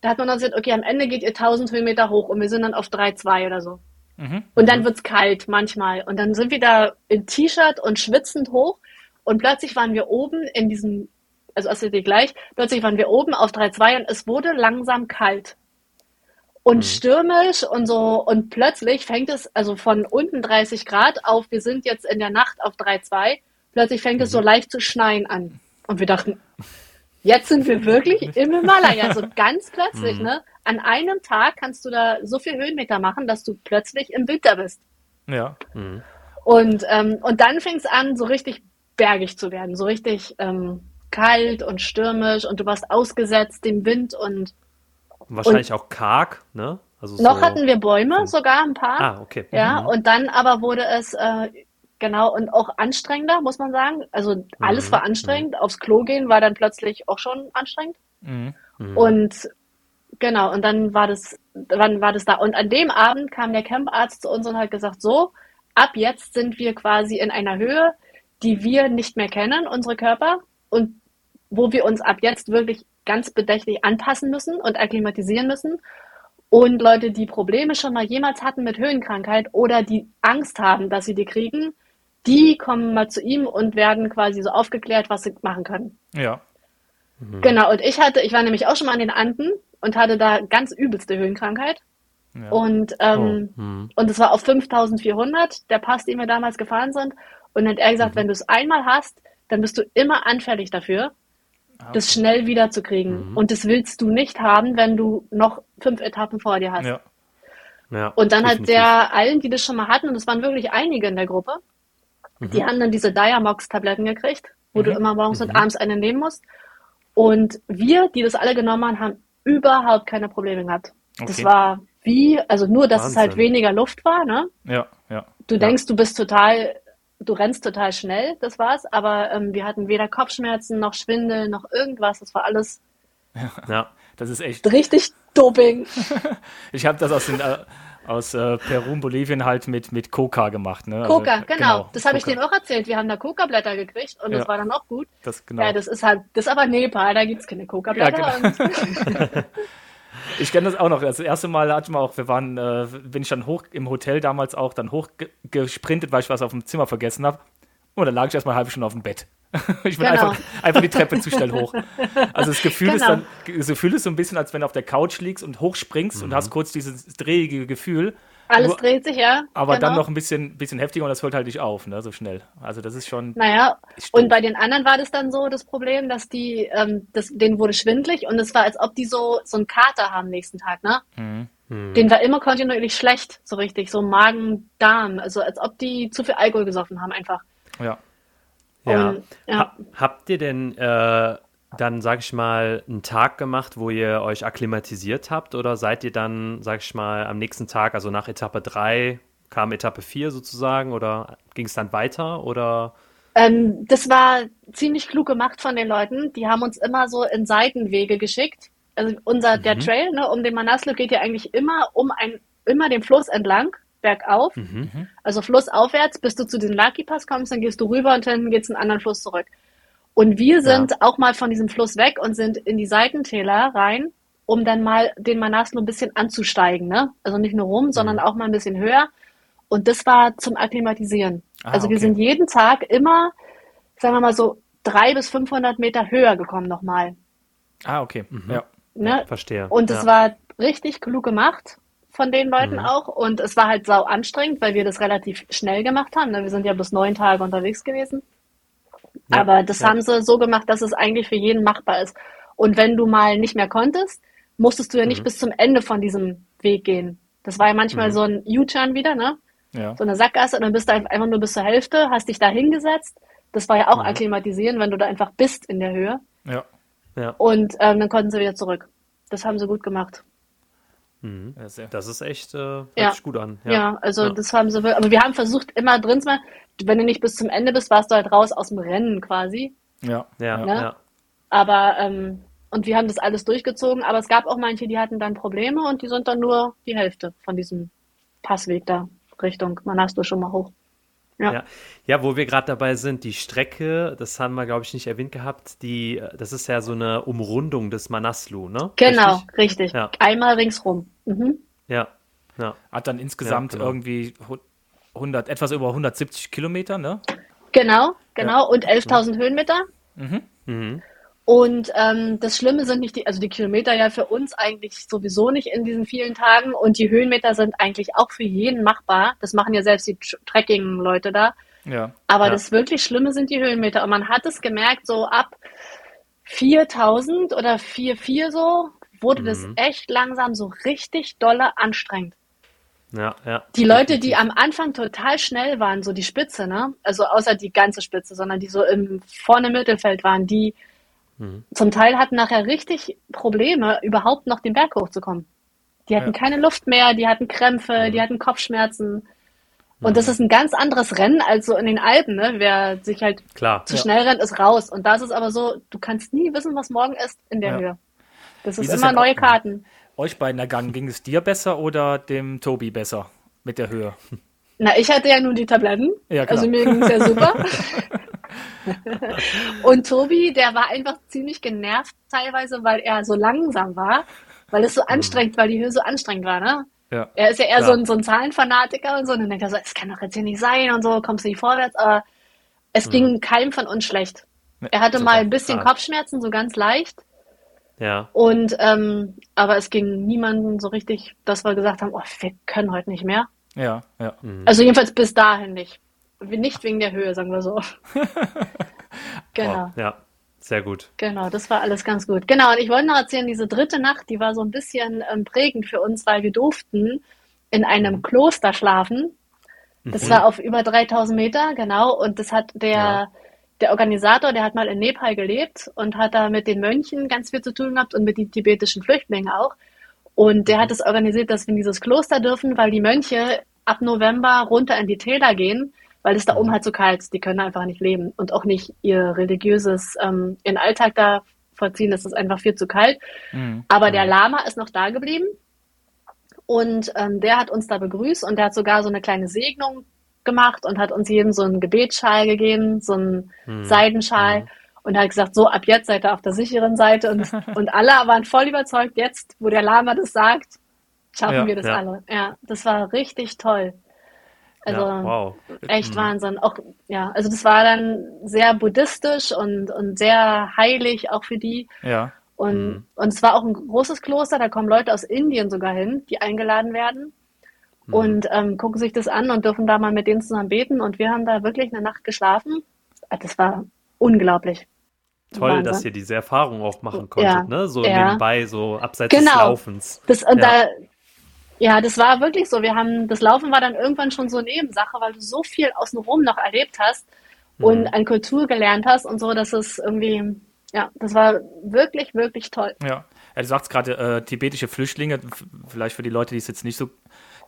Da hat man dann gesagt, okay, am Ende geht ihr 1000 Höhenmeter hoch und wir sind dann auf 3,2 oder so. Mhm. Und dann wird's kalt manchmal. Und dann sind wir da in T-Shirt und schwitzend hoch. Und plötzlich waren wir oben in diesem, also also die gleich, plötzlich waren wir oben auf 3,2 und es wurde langsam kalt. Und stürmisch und so, und plötzlich fängt es, also von unten 30 Grad auf, wir sind jetzt in der Nacht auf 3,2, plötzlich fängt es so leicht zu schneien an. Und wir dachten, jetzt sind wir wirklich im Himalaya, so ganz plötzlich, ne? An einem Tag kannst du da so viel Höhenmeter machen, dass du plötzlich im Winter bist. Ja, Und, ähm, und dann fing es an, so richtig bergig zu werden, so richtig ähm, kalt und stürmisch und du warst ausgesetzt dem Wind und Und wahrscheinlich auch karg, ne? Also noch so, hatten wir Bäume, sogar ein paar. Ah, okay. Ja, und dann aber wurde es äh, genau und auch anstrengender, muss man sagen. Also alles war anstrengend. Aufs Klo gehen war dann plötzlich auch schon anstrengend. Mhm. Und genau, und dann war das, wann war das da? Und an dem Abend kam der Camparzt zu uns und hat gesagt, so, ab jetzt sind wir quasi in einer Höhe, die wir nicht mehr kennen, unsere Körper, und wo wir uns ab jetzt wirklich ganz bedächtig anpassen müssen und akklimatisieren müssen. Und Leute, die Probleme schon mal jemals hatten mit Höhenkrankheit oder die Angst haben, dass sie die kriegen, die kommen mal zu ihm und werden quasi so aufgeklärt, was sie machen können. ja. Genau, und ich hatte, ich war nämlich auch schon mal an den Anden und hatte da ganz übelste Höhenkrankheit. Ja. Und, ähm, Oh, hm. und es war auf 5400, der Pass, den wir damals gefahren sind. Und dann hat er gesagt, wenn du es einmal hast, dann bist du immer anfällig dafür, das schnell wiederzukriegen. Und das willst du nicht haben, wenn du noch fünf Etappen vor dir hast. Ja. Ja, Und dann hat der allen, die das schon mal hatten, und es waren wirklich einige in der Gruppe, die haben dann diese Diamox-Tabletten gekriegt, wo du immer morgens und abends eine nehmen musst. Und wir, die das alle genommen haben, haben überhaupt keine Probleme gehabt. Das Okay. war wie, also nur, dass es halt Wahnsinn. weniger Luft war, ne? Ja, ja. Du denkst, du bist total, du rennst total schnell, das war's, aber ähm, wir hatten weder Kopfschmerzen noch Schwindel noch irgendwas, das war alles Ja. Das ist echt. richtig Doping. [LAUGHS] Ich habe das aus, den, äh, aus äh, Peru und Bolivien halt mit, mit Coca gemacht. Ne? Also, Coca, genau. Das habe ich dem auch erzählt. Wir haben da Coca-Blätter gekriegt und das Ja. war dann auch gut. Das, genau. Ja, das ist halt, das ist aber Nepal, da gibt's keine Coca-Blätter. Ja, genau. [LAUGHS] Ich kenne das auch noch. Das erste Mal hatten wir auch, wir waren, äh, bin ich dann hoch im Hotel damals auch dann hochgesprintet, weil ich was auf dem Zimmer vergessen habe. Und dann lag ich erstmal eine halbe Stunde auf dem Bett. [LAUGHS] Ich bin Genau. einfach, einfach die Treppe zu schnell hoch. Also das Gefühl ist Genau. dann, das Gefühl ist so ein bisschen, als wenn du auf der Couch liegst und hochspringst und hast kurz dieses drehige Gefühl. Alles Nur- dreht sich, ja. Aber genau. dann noch ein bisschen, bisschen heftiger und das hört halt nicht auf, ne, so schnell. Also das ist schon. Naja, Ist und bei den anderen war das dann so das Problem, dass die, ähm, das, denen wurde schwindlig und es war, als ob die so, so einen Kater haben nächsten Tag, ne? Mhm. Denen war immer kontinuierlich schlecht, so richtig, so Magen, Darm, also als ob die zu viel Alkohol gesoffen haben einfach. Ja. Ja. Und, ja. Ha habt ihr denn äh, dann, sag ich mal, einen Tag gemacht, wo ihr euch akklimatisiert habt? Oder seid ihr dann, sag ich mal, am nächsten Tag, also nach Etappe 3, kam Etappe 4 sozusagen? Oder ging es dann weiter? Oder Ähm, das war ziemlich klug gemacht von den Leuten. Die haben uns immer so in Seitenwege geschickt. Also unser, der Trail, ne, um den Manaslu geht ja eigentlich immer um ein, immer den Fluss entlang, bergauf. Also flussaufwärts, bis du zu diesem Lucky Pass kommst, dann gehst du rüber und dann geht's einen anderen Fluss zurück. Und wir sind auch mal von diesem Fluss weg und sind in die Seitentäler rein, um dann mal den Manaslu ein bisschen anzusteigen, ne? Also nicht nur rum, sondern auch mal ein bisschen höher. Und das war zum Akklimatisieren. Ah, also wir okay. sind jeden Tag immer, sagen wir mal so, drei bis 500 Meter höher gekommen nochmal. Ah, okay. Ja. Ne? verstehe? Und es ja. war richtig klug gemacht von den Leuten auch. Und es war halt sau anstrengend, weil wir das relativ schnell gemacht haben. ne? Wir sind ja bis neun Tage unterwegs gewesen. Ja, Aber das ja. haben sie so gemacht, dass es eigentlich für jeden machbar ist. Und wenn du mal nicht mehr konntest, musstest du ja Mhm. nicht bis zum Ende von diesem Weg gehen. Das war ja manchmal so ein U-Turn wieder, ne? Ja. So eine Sackgasse und dann bist du einfach nur bis zur Hälfte, hast dich da hingessetzt. Das war ja auch Mhm. akklimatisieren, wenn du da einfach bist in der Höhe. Ja. ja. Und ähm, dann konnten sie wieder zurück. Das haben sie gut gemacht. Ja sehr. Das ist echt, äh, hört Ja. sich gut an. Ja, also Ja. das haben sie wirklich, aber wir haben versucht, immer drin zu bleiben. Wenn du nicht bis zum Ende bist, warst du halt raus aus dem Rennen quasi. Ja. Ja, Ne? ja. Aber, ähm, und wir haben das alles durchgezogen, aber es gab auch manche, die hatten dann Probleme und die sind dann nur die Hälfte von diesem Passweg da Richtung Manaslu schon mal hoch. Ja. Ja. ja, wo wir gerade dabei sind, die Strecke, das haben wir, glaube ich, nicht erwähnt gehabt, die, das ist ja so eine Umrundung des Manaslu, ne? Genau, Richtig? richtig. Ja. Einmal ringsrum. Mhm. Ja, ja. Hat dann insgesamt Ja, genau. irgendwie hu- 100, etwas über 170 Kilometer, ne? Genau, genau. Und 11.000 Höhenmeter. Mhm. Und ähm, das Schlimme sind nicht die, also die Kilometer ja für uns eigentlich sowieso nicht in diesen vielen Tagen und die Höhenmeter sind eigentlich auch für jeden machbar. Das machen ja selbst die Tr- Trekking-Leute da. Ja. Aber Ja. das wirklich Schlimme sind die Höhenmeter. Und man hat es gemerkt, so ab 4000 oder 4,4 so, wurde das echt langsam so richtig dolle anstrengend. Ja, ja. Die Leute, die am Anfang total schnell waren, so die Spitze, ne? Also außer die ganze Spitze, sondern die so im vorne Mittelfeld waren, die zum Teil hatten nachher richtig Probleme, überhaupt noch den Berg hochzukommen. Die hatten Ja. keine Luft mehr, die hatten Krämpfe, die hatten Kopfschmerzen. Und das ist ein ganz anderes Rennen als so in den Alpen, ne? Wer sich halt Klar. zu schnell rennt, ist raus. Und da ist es aber so, du kannst nie wissen, was morgen ist in der Ja. Höhe. Das ist ist es immer neue Karten. Euch beiden ergangen, ging es dir besser oder dem Tobi besser mit der Höhe? Na, ich hatte ja nun die Tabletten. Ja, klar. also mir ging es ja super. [LAUGHS] [LAUGHS] Und Tobi, der war einfach ziemlich genervt teilweise, weil er so langsam war, weil es so anstrengend, weil die Höhe so anstrengend war, ne? Ja. Er ist ja eher so ein, so ein Zahlenfanatiker und so. Und dann denkt er so, es kann doch jetzt hier nicht sein und so, kommst du nicht vorwärts. Aber es ging keinem von uns schlecht. Er hatte super. mal ein bisschen. Kopfschmerzen, so ganz leicht. Ja. Und ähm, aber es ging niemandem so richtig, dass wir gesagt haben, oh, wir können heute nicht mehr. Ja, ja. Also jedenfalls bis dahin nicht. Nicht wegen der Höhe, sagen wir so. [LAUGHS] genau. Oh, ja, sehr gut. Genau, das war alles ganz gut. Genau, und ich wollte noch erzählen, diese dritte Nacht, die war so ein bisschen ähm, prägend für uns, weil wir durften in einem Kloster schlafen. Das mhm. war auf über 3000 Meter, genau. Und das hat der, ja. der Organisator, der hat mal in Nepal gelebt und hat da mit den Mönchen ganz viel zu tun gehabt und mit den tibetischen Flüchtlingen auch. Und der hat es organisiert, dass wir in dieses Kloster dürfen, weil die Mönche ab November runter in die Täler gehen, weil es da oben mhm. halt so kalt ist. Die können einfach nicht leben und auch nicht ihr religiöses, ähm, ihren Alltag da vollziehen. Das ist einfach viel zu kalt. Mhm. Aber der mhm. Lama ist noch da geblieben und ähm, der hat uns da begrüßt und der hat sogar so eine kleine Segnung gemacht und hat uns jedem so einen Gebetsschal gegeben, so einen mhm. Seidenschal. Mhm und hat gesagt, so ab jetzt seid ihr auf der sicheren Seite und, [LAUGHS] und alle waren voll überzeugt, jetzt, wo der Lama das sagt, schaffen ja, wir das ja. alle. Ja, das war richtig toll. Also ja, wow. echt mhm. Wahnsinn. Auch ja, also das war dann sehr buddhistisch und und sehr heilig auch für die. Ja. Und mhm. und es war auch ein großes Kloster. Da kommen Leute aus Indien sogar hin, die eingeladen werden mhm. und ähm, gucken sich das an und dürfen da mal mit denen zusammen beten. Und wir haben da wirklich eine Nacht geschlafen. Das war unglaublich. Toll, Wahnsinn. dass ihr diese Erfahrung auch machen konntet, ja, ne? So ja. nebenbei, so abseits genau. des Laufens. Das, und ja. da, ja, das war wirklich so. Wir haben, das Laufen war dann irgendwann schon so Nebensache, weil du so viel außenrum noch erlebt hast mhm. und an Kultur gelernt hast und so, dass es irgendwie, ja, das war wirklich, wirklich toll. Ja, ja du sagst gerade, äh, tibetische Flüchtlinge, vielleicht für die Leute, die es jetzt nicht so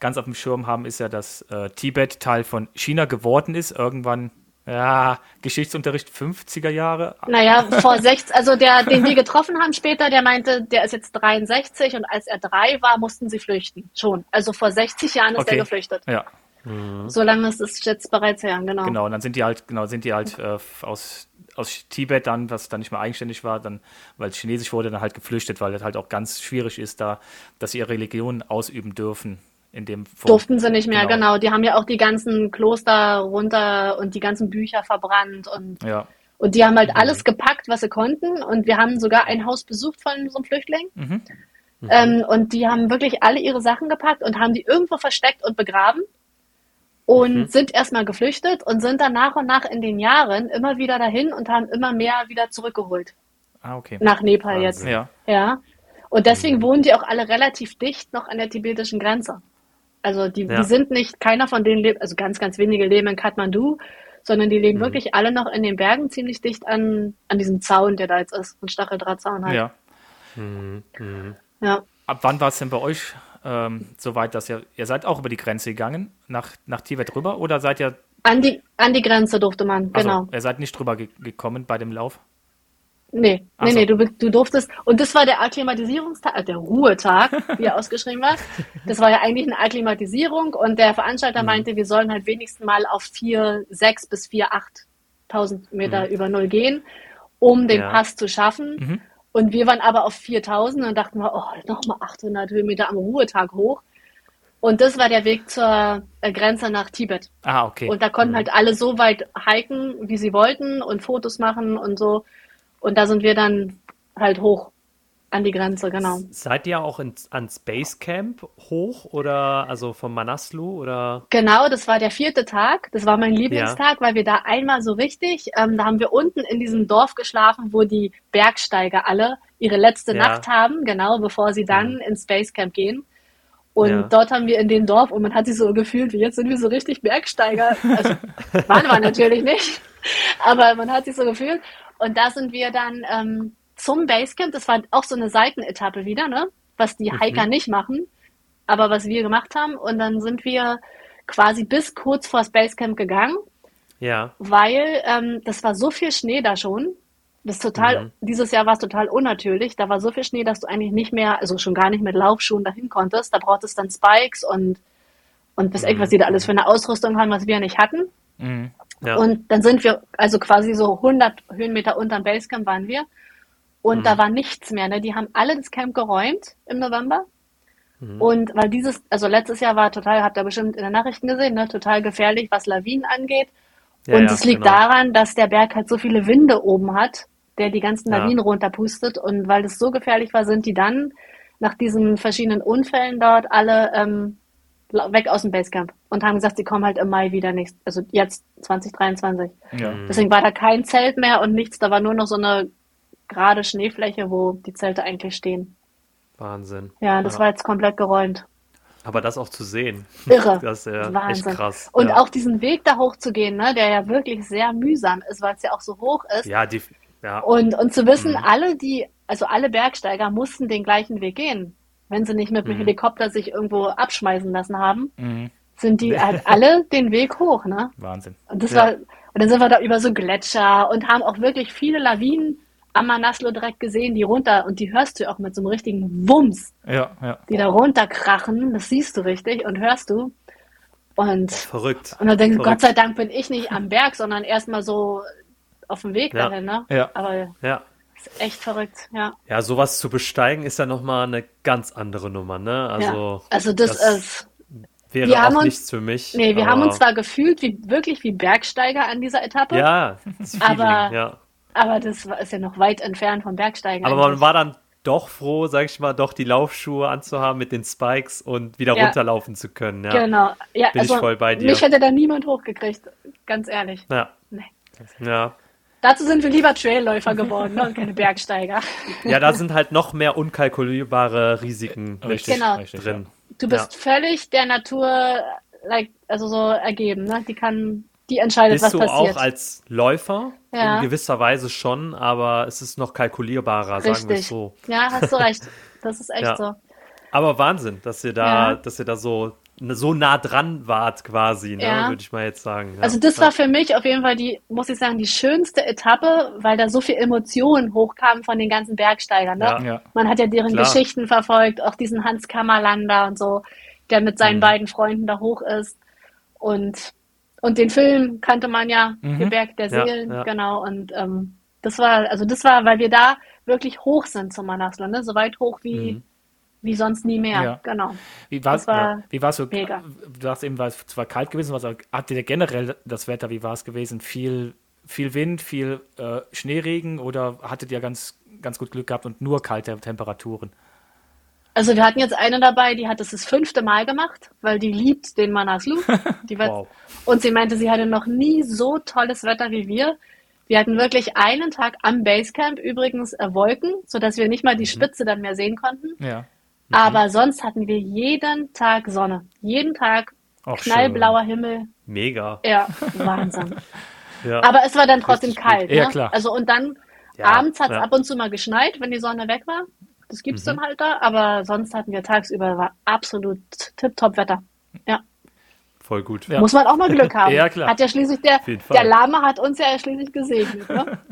ganz auf dem Schirm haben, ist ja, dass äh, Tibet Teil von China geworden ist, irgendwann ja, Geschichtsunterricht 50er Jahre. Naja, vor 60, also der, den wir getroffen haben später, der meinte, der ist jetzt 63 und als er drei war, mussten sie flüchten. Schon. Also vor 60 Jahren ist okay. er geflüchtet. Ja. Mhm. So lange ist es jetzt bereits her, genau. Genau, und dann sind die halt, genau, sind die halt äh, aus, aus Tibet dann, was dann nicht mehr eigenständig war, dann, weil es chinesisch wurde, dann halt geflüchtet, weil es halt auch ganz schwierig ist, da, dass sie ihre Religion ausüben dürfen in dem Form. Durften sie nicht mehr, genau. genau. Die haben ja auch die ganzen Kloster runter und die ganzen Bücher verbrannt und, ja. und die haben halt mhm. alles gepackt, was sie konnten. Und wir haben sogar ein Haus besucht von so einem Flüchtling. Mhm. Mhm. Ähm, und die haben wirklich alle ihre Sachen gepackt und haben die irgendwo versteckt und begraben und mhm. sind erstmal geflüchtet und sind dann nach und nach in den Jahren immer wieder dahin und haben immer mehr wieder zurückgeholt. Ah, okay. Nach Nepal Wahnsinn. jetzt. Ja. ja. Und deswegen mhm. wohnen die auch alle relativ dicht noch an der tibetischen Grenze. Also die, ja. die sind nicht, keiner von denen lebt, also ganz, ganz wenige leben in Kathmandu, sondern die leben mhm. wirklich alle noch in den Bergen ziemlich dicht an, an diesem Zaun, der da jetzt ist, ein Stacheldrahtzaun halt. Ja. Mhm. Mhm. ja. Ab wann war es denn bei euch ähm, so weit, dass ihr, ihr seid auch über die Grenze gegangen, nach, nach Tibet rüber, oder seid ihr... An die, an die Grenze durfte man, also, genau. Ihr seid nicht drüber ge gekommen bei dem Lauf? Nee, nee, so. nee, du, du durftest. Und das war der Akklimatisierungstag, also der Ruhetag, wie er [LAUGHS] ausgeschrieben war. Das war ja eigentlich eine Akklimatisierung und der Veranstalter mhm. meinte, wir sollen halt wenigstens mal auf vier, sechs bis vier, achttausend Meter mhm. über Null gehen, um den ja. Pass zu schaffen. Mhm. Und wir waren aber auf 4000 und dachten wir, oh, nochmal 800 Höhenmeter am Ruhetag hoch. Und das war der Weg zur äh, Grenze nach Tibet. Ah, okay. Und da konnten mhm. halt alle so weit hiken, wie sie wollten und Fotos machen und so. Und da sind wir dann halt hoch an die Grenze, genau. Seid ihr auch ins, ans Basecamp hoch oder also vom Manaslu oder? Genau, das war der vierte Tag. Das war mein Lieblingstag, ja. weil wir da einmal so richtig, ähm, da haben wir unten in diesem Dorf geschlafen, wo die Bergsteiger alle ihre letzte ja. Nacht haben, genau, bevor sie dann mhm. ins Basecamp gehen. Und ja. dort haben wir in dem Dorf, und man hat sich so gefühlt, wie jetzt sind wir so richtig Bergsteiger. Also [LAUGHS] waren wir natürlich nicht, aber man hat sich so gefühlt. Und da sind wir dann ähm, zum Basecamp, das war auch so eine Seitenetappe wieder, ne? Was die mhm. Hiker nicht machen, aber was wir gemacht haben. Und dann sind wir quasi bis kurz vor das Basecamp gegangen. Ja. Weil ähm, das war so viel Schnee da schon. Das total, mhm. dieses Jahr war es total unnatürlich. Da war so viel Schnee, dass du eigentlich nicht mehr, also schon gar nicht mit Laufschuhen dahin konntest. Da brauchtest dann Spikes und, und bis mhm. was die da alles für eine Ausrüstung haben, was wir nicht hatten. Mhm. Ja. Und dann sind wir, also quasi so 100 Höhenmeter unterm Basecamp waren wir. Und mhm. da war nichts mehr. Ne? Die haben alle das Camp geräumt im November. Mhm. Und weil dieses, also letztes Jahr war total, habt ihr bestimmt in den Nachrichten gesehen, ne? total gefährlich, was Lawinen angeht. Ja, und es ja, liegt genau. daran, dass der Berg halt so viele Winde oben hat, der die ganzen Lawinen runterpustet. Und weil das so gefährlich war, sind die dann nach diesen verschiedenen Unfällen dort alle ähm, weg aus dem Basecamp und haben gesagt, sie kommen halt im Mai wieder nächst, also jetzt 2023. Ja. Deswegen war da kein Zelt mehr und nichts, da war nur noch so eine gerade Schneefläche, wo die Zelte eigentlich stehen. Wahnsinn. Ja, das war jetzt komplett geräumt. Aber das auch zu sehen. [LAUGHS] Irre. Das ist ja Wahnsinn. echt krass. Und ja. auch diesen Weg da hochzugehen, ne, der ja wirklich sehr mühsam ist, weil es ja auch so hoch ist. Ja, die, ja. Und, und zu wissen, Mhm. alle, die, also alle Bergsteiger mussten den gleichen Weg gehen. Wenn sie nicht mit dem Mhm. Helikopter sich irgendwo abschmeißen lassen haben, Mhm. sind die halt [LAUGHS] alle den Weg hoch, ne? Wahnsinn. Und das Ja. war, und dann sind wir da über so Gletscher und haben auch wirklich viele Lawinen am Manaslu direkt gesehen, die runter, und die hörst du auch mit so einem richtigen Wumms, Ja, ja. die da runterkrachen, das siehst du richtig und hörst du. Und, verrückt. und dann denkst du. Gott sei Dank bin ich nicht am Berg, sondern erstmal so auf dem Weg Ja. dahin, ne? Ja. Aber Ja. Ist echt verrückt, ja. Ja, sowas zu besteigen ist ja nochmal eine ganz andere Nummer, ne? Also, ja. also das, das ist, wäre wir auch haben uns- nichts für mich. nee, wir haben uns zwar gefühlt wie, wirklich wie Bergsteiger an dieser Etappe, Ja, das Feeling, Aber- ja. aber das ist ja noch weit entfernt vom Bergsteigen. Aber man eigentlich. war dann doch froh, sag ich mal, doch die Laufschuhe anzuhaben mit den Spikes und wieder Ja. runterlaufen zu können. Ja. Genau. Ja, Bin ich also voll bei dir. Mich hätte da niemand hochgekriegt, ganz ehrlich. Ja. Nee. Ja. Dazu sind wir lieber Trailläufer geworden ne, und keine Bergsteiger. ja, da sind halt noch mehr unkalkulierbare Risiken Richtig, Genau. richtig. drin. Du bist völlig der Natur, like, also so ergeben. Ne? Die kann, die entscheidet, Bist was du passiert. auch als Läufer Ja. in gewisser Weise schon, aber es ist noch kalkulierbarer, sagen wir es Richtig. so. Ja, hast du recht. Das ist [LAUGHS] echt Ja. so. Aber Wahnsinn, dass ihr da, Ja. dass ihr da so, so nah dran wart quasi, ne, Ja. würde ich mal jetzt sagen. Ja. Also das war für mich auf jeden Fall die, muss ich sagen, die schönste Etappe, weil da so viel Emotionen hochkamen von den ganzen Bergsteigern. Ne? Ja. Man hat ja deren Klar. Geschichten verfolgt, auch diesen Hans Kammerlander und so, der mit seinen Mhm. beiden Freunden da hoch ist. Und, und den Film kannte man ja, Mhm. Der Berg der Seelen, ja. genau. Und ähm, das war, also das war, weil wir da wirklich hoch sind zum Manaslu, ne? So weit hoch wie, Mhm. Wie sonst nie mehr. Ja. Genau. Wie war Das war ja, wie war's so? mega. Du sagst eben, war es zwar kalt gewesen, was habt ihr generell das Wetter, wie war es gewesen? Viel, viel Wind, viel äh, Schneeregen oder hattet ihr ganz, ganz gut Glück gehabt und nur kalte Temperaturen? Also wir hatten jetzt eine dabei, die hat es das fünfte Mal gemacht, weil die liebt den Manaslu. [LAUGHS] Wow. Und sie meinte, sie hatte noch nie so tolles Wetter wie wir. Wir hatten wirklich einen Tag am Basecamp übrigens äh, Wolken, sodass wir nicht mal Mhm. die Spitze dann mehr sehen konnten. Ja. Aber sonst hatten wir jeden Tag Sonne. Jeden Tag Auch knallblauer Himmel. Mega. Ja, [LAUGHS] Wahnsinn. Ja. Aber es war dann trotzdem Richtig kalt. Ja, ne? klar. Also und dann Ja, abends hat es ja. ab und zu mal geschneit, wenn die Sonne weg war. Das gibt's Mhm. dann halt da. Aber sonst hatten wir tagsüber war absolut tipptopp Wetter. Ja. Voll gut. Ja. Muss man auch mal Glück [LAUGHS] haben. Ja, klar. Hat ja schließlich der, der Lama hat uns ja schließlich gesegnet. Ne? [LAUGHS]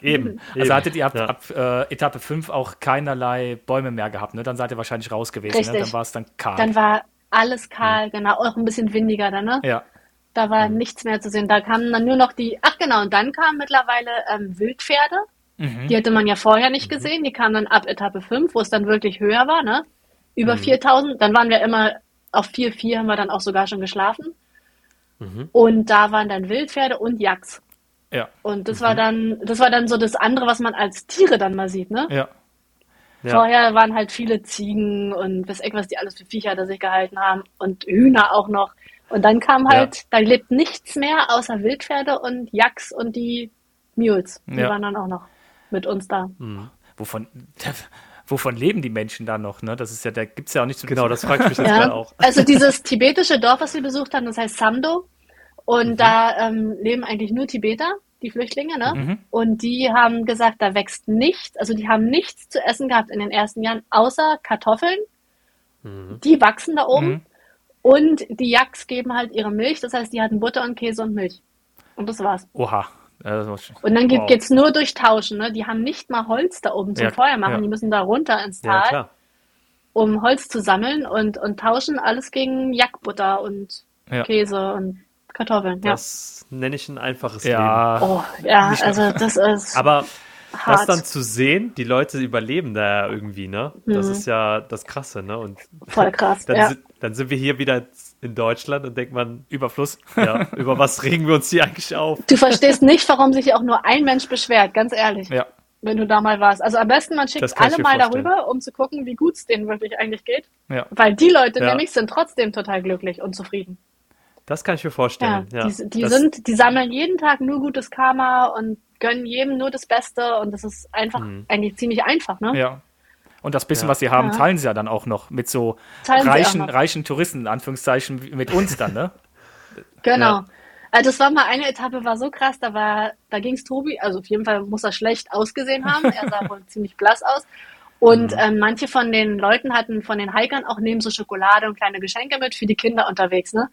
[LAUGHS] Eben. Also eben. hattet ihr ab, ja. ab äh, Etappe 5 auch keinerlei Bäume mehr gehabt, ne? Dann seid ihr wahrscheinlich raus gewesen, ne? Dann war es dann kahl. Dann war alles kahl, genau, auch ein bisschen windiger dann, ne? ja. Da war nichts mehr zu sehen. Da kamen dann nur noch die, ach genau, und dann kamen mittlerweile ähm, Wildpferde. Mhm. Die hatte man ja vorher nicht gesehen. Die kamen dann ab Etappe 5, wo es dann wirklich höher war, ne? Über 4000. Dann waren wir immer auf 4,4 haben wir dann auch sogar schon geschlafen. Mhm. Und da waren dann Wildpferde und Yaks. Ja. Und das war dann, das war dann so das andere, was man als Tiere dann mal sieht, ne? Ja. Ja. Vorher waren halt viele Ziegen und was was die alles für Viecher da sich gehalten haben und Hühner auch noch. Und dann kam halt, da lebt nichts mehr außer Wildpferde und Yaks und die Mules. Die Ja. waren dann auch noch mit uns da. Wovon, [LAUGHS] wovon leben die Menschen da noch, ne? Das ist ja, da gibt's ja auch nichts. Genau, das frage ich mich [LAUGHS] jetzt Ja, gerade auch. also dieses tibetische Dorf, was wir besucht haben, das heißt Samdo. Und Mhm. da ähm, leben eigentlich nur Tibeter, die Flüchtlinge, ne? Mhm. Und die haben gesagt, da wächst nichts, also die haben nichts zu essen gehabt in den ersten Jahren, außer Kartoffeln. Mhm. Die wachsen da oben. Mhm. Und die Yaks geben halt ihre Milch, das heißt, die hatten Butter und Käse und Milch. Und das war's. Oha. Und dann geht, Wow. geht's nur durch Tauschen, ne? Die haben nicht mal Holz da oben zum Ja, Feuer machen, ja. die müssen da runter ins Ja, Tal, klar. um Holz zu sammeln und, und tauschen alles gegen Jackbutter und Ja. Käse und Kartoffeln. Ja. Das nenne ich ein einfaches Leben. ja. Oh, ja, also das ist Aber das hart. dann zu sehen, die Leute überleben da ja irgendwie, ne? Das ist ja das Krasse, ne? Und Voll krass. [LAUGHS] dann, ja. si- dann sind wir hier wieder in Deutschland und denkt man, Überfluss. ja, [LAUGHS] über was regen wir uns hier eigentlich auf? Du verstehst nicht, warum sich auch nur ein Mensch beschwert, ganz ehrlich. Ja. wenn du da mal warst. Also am besten, man Das schickt alle mal vorstellen. darüber, um zu gucken, wie gut es denen wirklich eigentlich geht. Ja. Weil die Leute Ja. nämlich sind trotzdem total glücklich und zufrieden. Das kann ich mir Ja, vorstellen. Ja, die, die das, sind, die sammeln jeden Tag nur gutes Karma und gönnen jedem nur das Beste und das ist einfach Mhm. eigentlich ziemlich einfach, ne? Ja. Und das bisschen, Ja. was sie haben, Ja. teilen sie ja dann auch noch mit so Teilen reichen, noch. reichen Touristen, in Anführungszeichen, wie mit uns dann, ne? [LAUGHS] Genau. Ja. Also das war mal eine Etappe, war so krass, da war, da ging's Tobi, also auf jeden Fall muss er schlecht ausgesehen haben. Er sah [LAUGHS] wohl ziemlich blass aus. Und ähm, manche von den Leuten hatten von den Hikern auch neben so Schokolade und kleine Geschenke mit für die Kinder unterwegs, ne?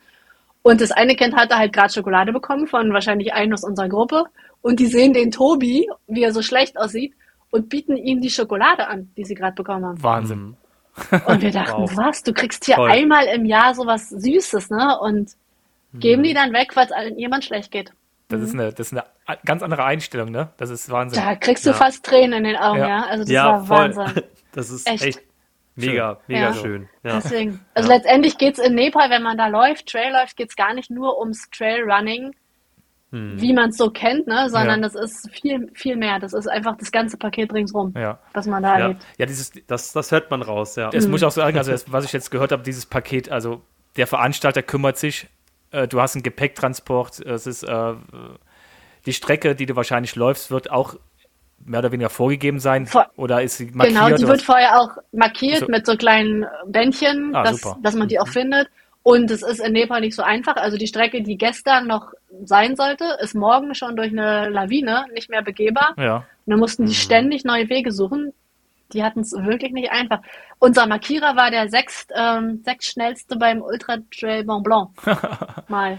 Und das eine Kind hatte halt gerade Schokolade bekommen von wahrscheinlich einem aus unserer Gruppe. Und die sehen den Tobi, wie er so schlecht aussieht, und bieten ihm die Schokolade an, die sie gerade bekommen haben. Wahnsinn. Und wir dachten, Wow. was? Du kriegst hier Toll. einmal im Jahr sowas Süßes, ne? Und geben die dann weg, weil es jemand schlecht geht. Das ist eine, das ist eine ganz andere Einstellung, ne? Das ist Wahnsinn. Da kriegst du Ja. fast Tränen in den Augen, Ja. ja. Also das ja, war voll. Wahnsinn. [LAUGHS] Das ist Echt. echt, mega, mega Ja. schön. Ja. Deswegen. Also letztendlich geht's in Nepal, wenn man da läuft, Trail läuft, geht's gar nicht nur ums Trailrunning, wie man es so kennt, ne? Sondern Ja. das ist viel, viel mehr. Das ist einfach das ganze Paket ringsrum, Ja. was man da Ja. erlebt. Ja, dieses, Das, das hört man raus, ja. das Mhm. muss ich auch sagen, also das, was ich jetzt gehört habe, dieses Paket, also der Veranstalter kümmert sich, äh, du hast einen Gepäcktransport, es ist äh, die Strecke, die du wahrscheinlich läufst, wird auch mehr oder weniger vorgegeben sein Vor- oder ist sie markiert? Genau, die wird vorher auch markiert So. mit so kleinen Bändchen, Ah, dass, dass man die auch findet. Und es ist in Nepal nicht so einfach. Also die Strecke, die gestern noch sein sollte, ist morgen schon durch eine Lawine nicht mehr begehbar. ja, Und dann mussten die ständig neue Wege suchen. Die hatten es wirklich nicht einfach. Unser Markierer war der sechst, ähm, sechstschnellste beim Ultra Trail Mont Blanc. [LAUGHS] Mal.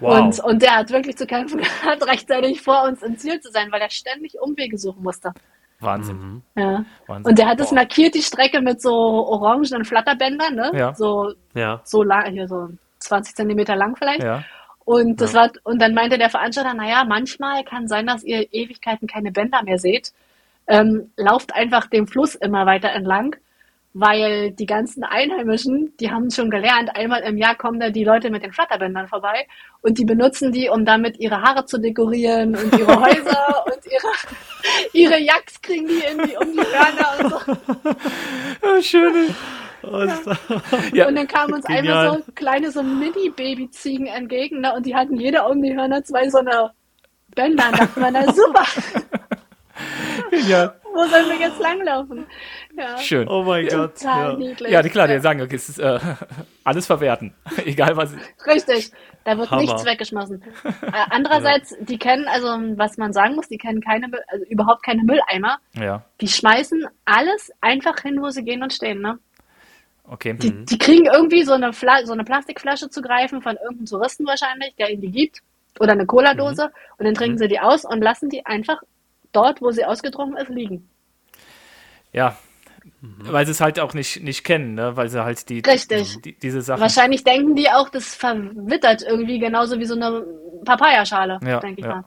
Wow. Und, und der hat wirklich zu kämpfen [LAUGHS] gehabt, rechtzeitig vor uns im Ziel zu sein, weil er ständig Umwege suchen musste. Wahnsinn. Ja. Wahnsinn. Und der hat es markiert, die Strecke mit so orangenen Flatterbändern, ne? Ja. So, ja. so lang, hier so 20 Zentimeter lang vielleicht. Ja, Und das war, und dann meinte der Veranstalter, naja, manchmal kann sein, dass ihr Ewigkeiten keine Bänder mehr seht. Ähm, lauft einfach dem Fluss immer weiter entlang, weil die ganzen Einheimischen, die haben schon gelernt, einmal im Jahr kommen da die Leute mit den Flatterbändern vorbei und die benutzen die, um damit ihre Haare zu dekorieren und ihre [LAUGHS] Häuser und ihre, ihre Jacks kriegen die in die, um die Hörner und so. ja schön. Ja. Und dann kamen uns Genial. einmal so kleine, so Mini-Baby-Ziegen entgegen, ne? Und die hatten jeder um die Hörner zwei so eine Bänder. Und dachten wir, na super, ja. Wo sollen wir jetzt langlaufen? Ja, Schön. Oh mein Gott. total Ja. niedlich. Ja, die- klar, die sagen, okay, es ist äh, [LAUGHS] alles verwerten. [LAUGHS] Egal was. Richtig, da wird Hammer. nichts weggeschmissen. Äh, andererseits, die kennen, also was man sagen muss, die kennen keine, also überhaupt keine Mülleimer. Ja, Die schmeißen alles einfach hin, wo sie gehen und stehen, ne? okay. Die, die kriegen irgendwie so eine, Fla so eine Plastikflasche zu greifen von irgendeinem Touristen wahrscheinlich, der ihnen die gibt. Oder eine Cola-Dose. Und dann trinken sie die aus und lassen die einfach dort, wo sie ausgetrunken ist, liegen. Ja. Weil sie es halt auch nicht, nicht kennen, ne? weil sie halt die, Richtig. die diese Sachen. Wahrscheinlich denken die auch, das verwittert irgendwie genauso wie so eine Papayaschale, Ja, denke ich ja.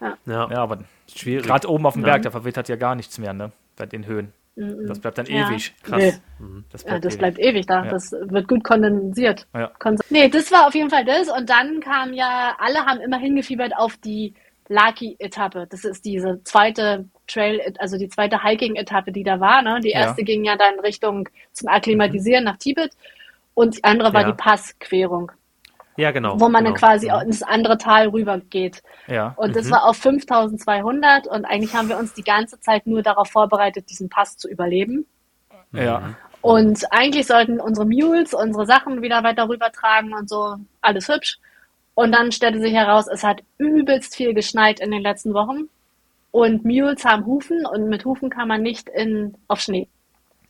mal. Ja. Ja, aber Schwierig. gerade oben auf dem. Berg, da verwittert ja gar nichts mehr, ne? Bei den Höhen. Das bleibt dann Ja. ewig. Krass. Nee. Das Ja, bleibt das ewig. bleibt ewig da. Ja. Das wird gut kondensiert. Ja. Nee, das war auf jeden Fall das. Und dann kam ja, alle haben immer hingefiebert auf die Laki-Etappe. Das ist diese zweite Trail, also die zweite Hiking-Etappe, die da war. Ne? Die Ja. erste ging ja dann Richtung zum Akklimatisieren nach Tibet. Und die andere war Ja. die Passquerung, Ja, genau. wo man dann genau. quasi ins andere Tal rüber geht. Ja. Und das war auf 5200 und eigentlich haben wir uns die ganze Zeit nur darauf vorbereitet, diesen Pass zu überleben. Ja. Und eigentlich sollten unsere Mules unsere Sachen wieder weiter rübertragen und so. Alles hübsch. Und dann stellte sich heraus, es hat übelst viel geschneit in den letzten Wochen. Und Mules haben Hufen und mit Hufen kann man nicht in, auf Schnee.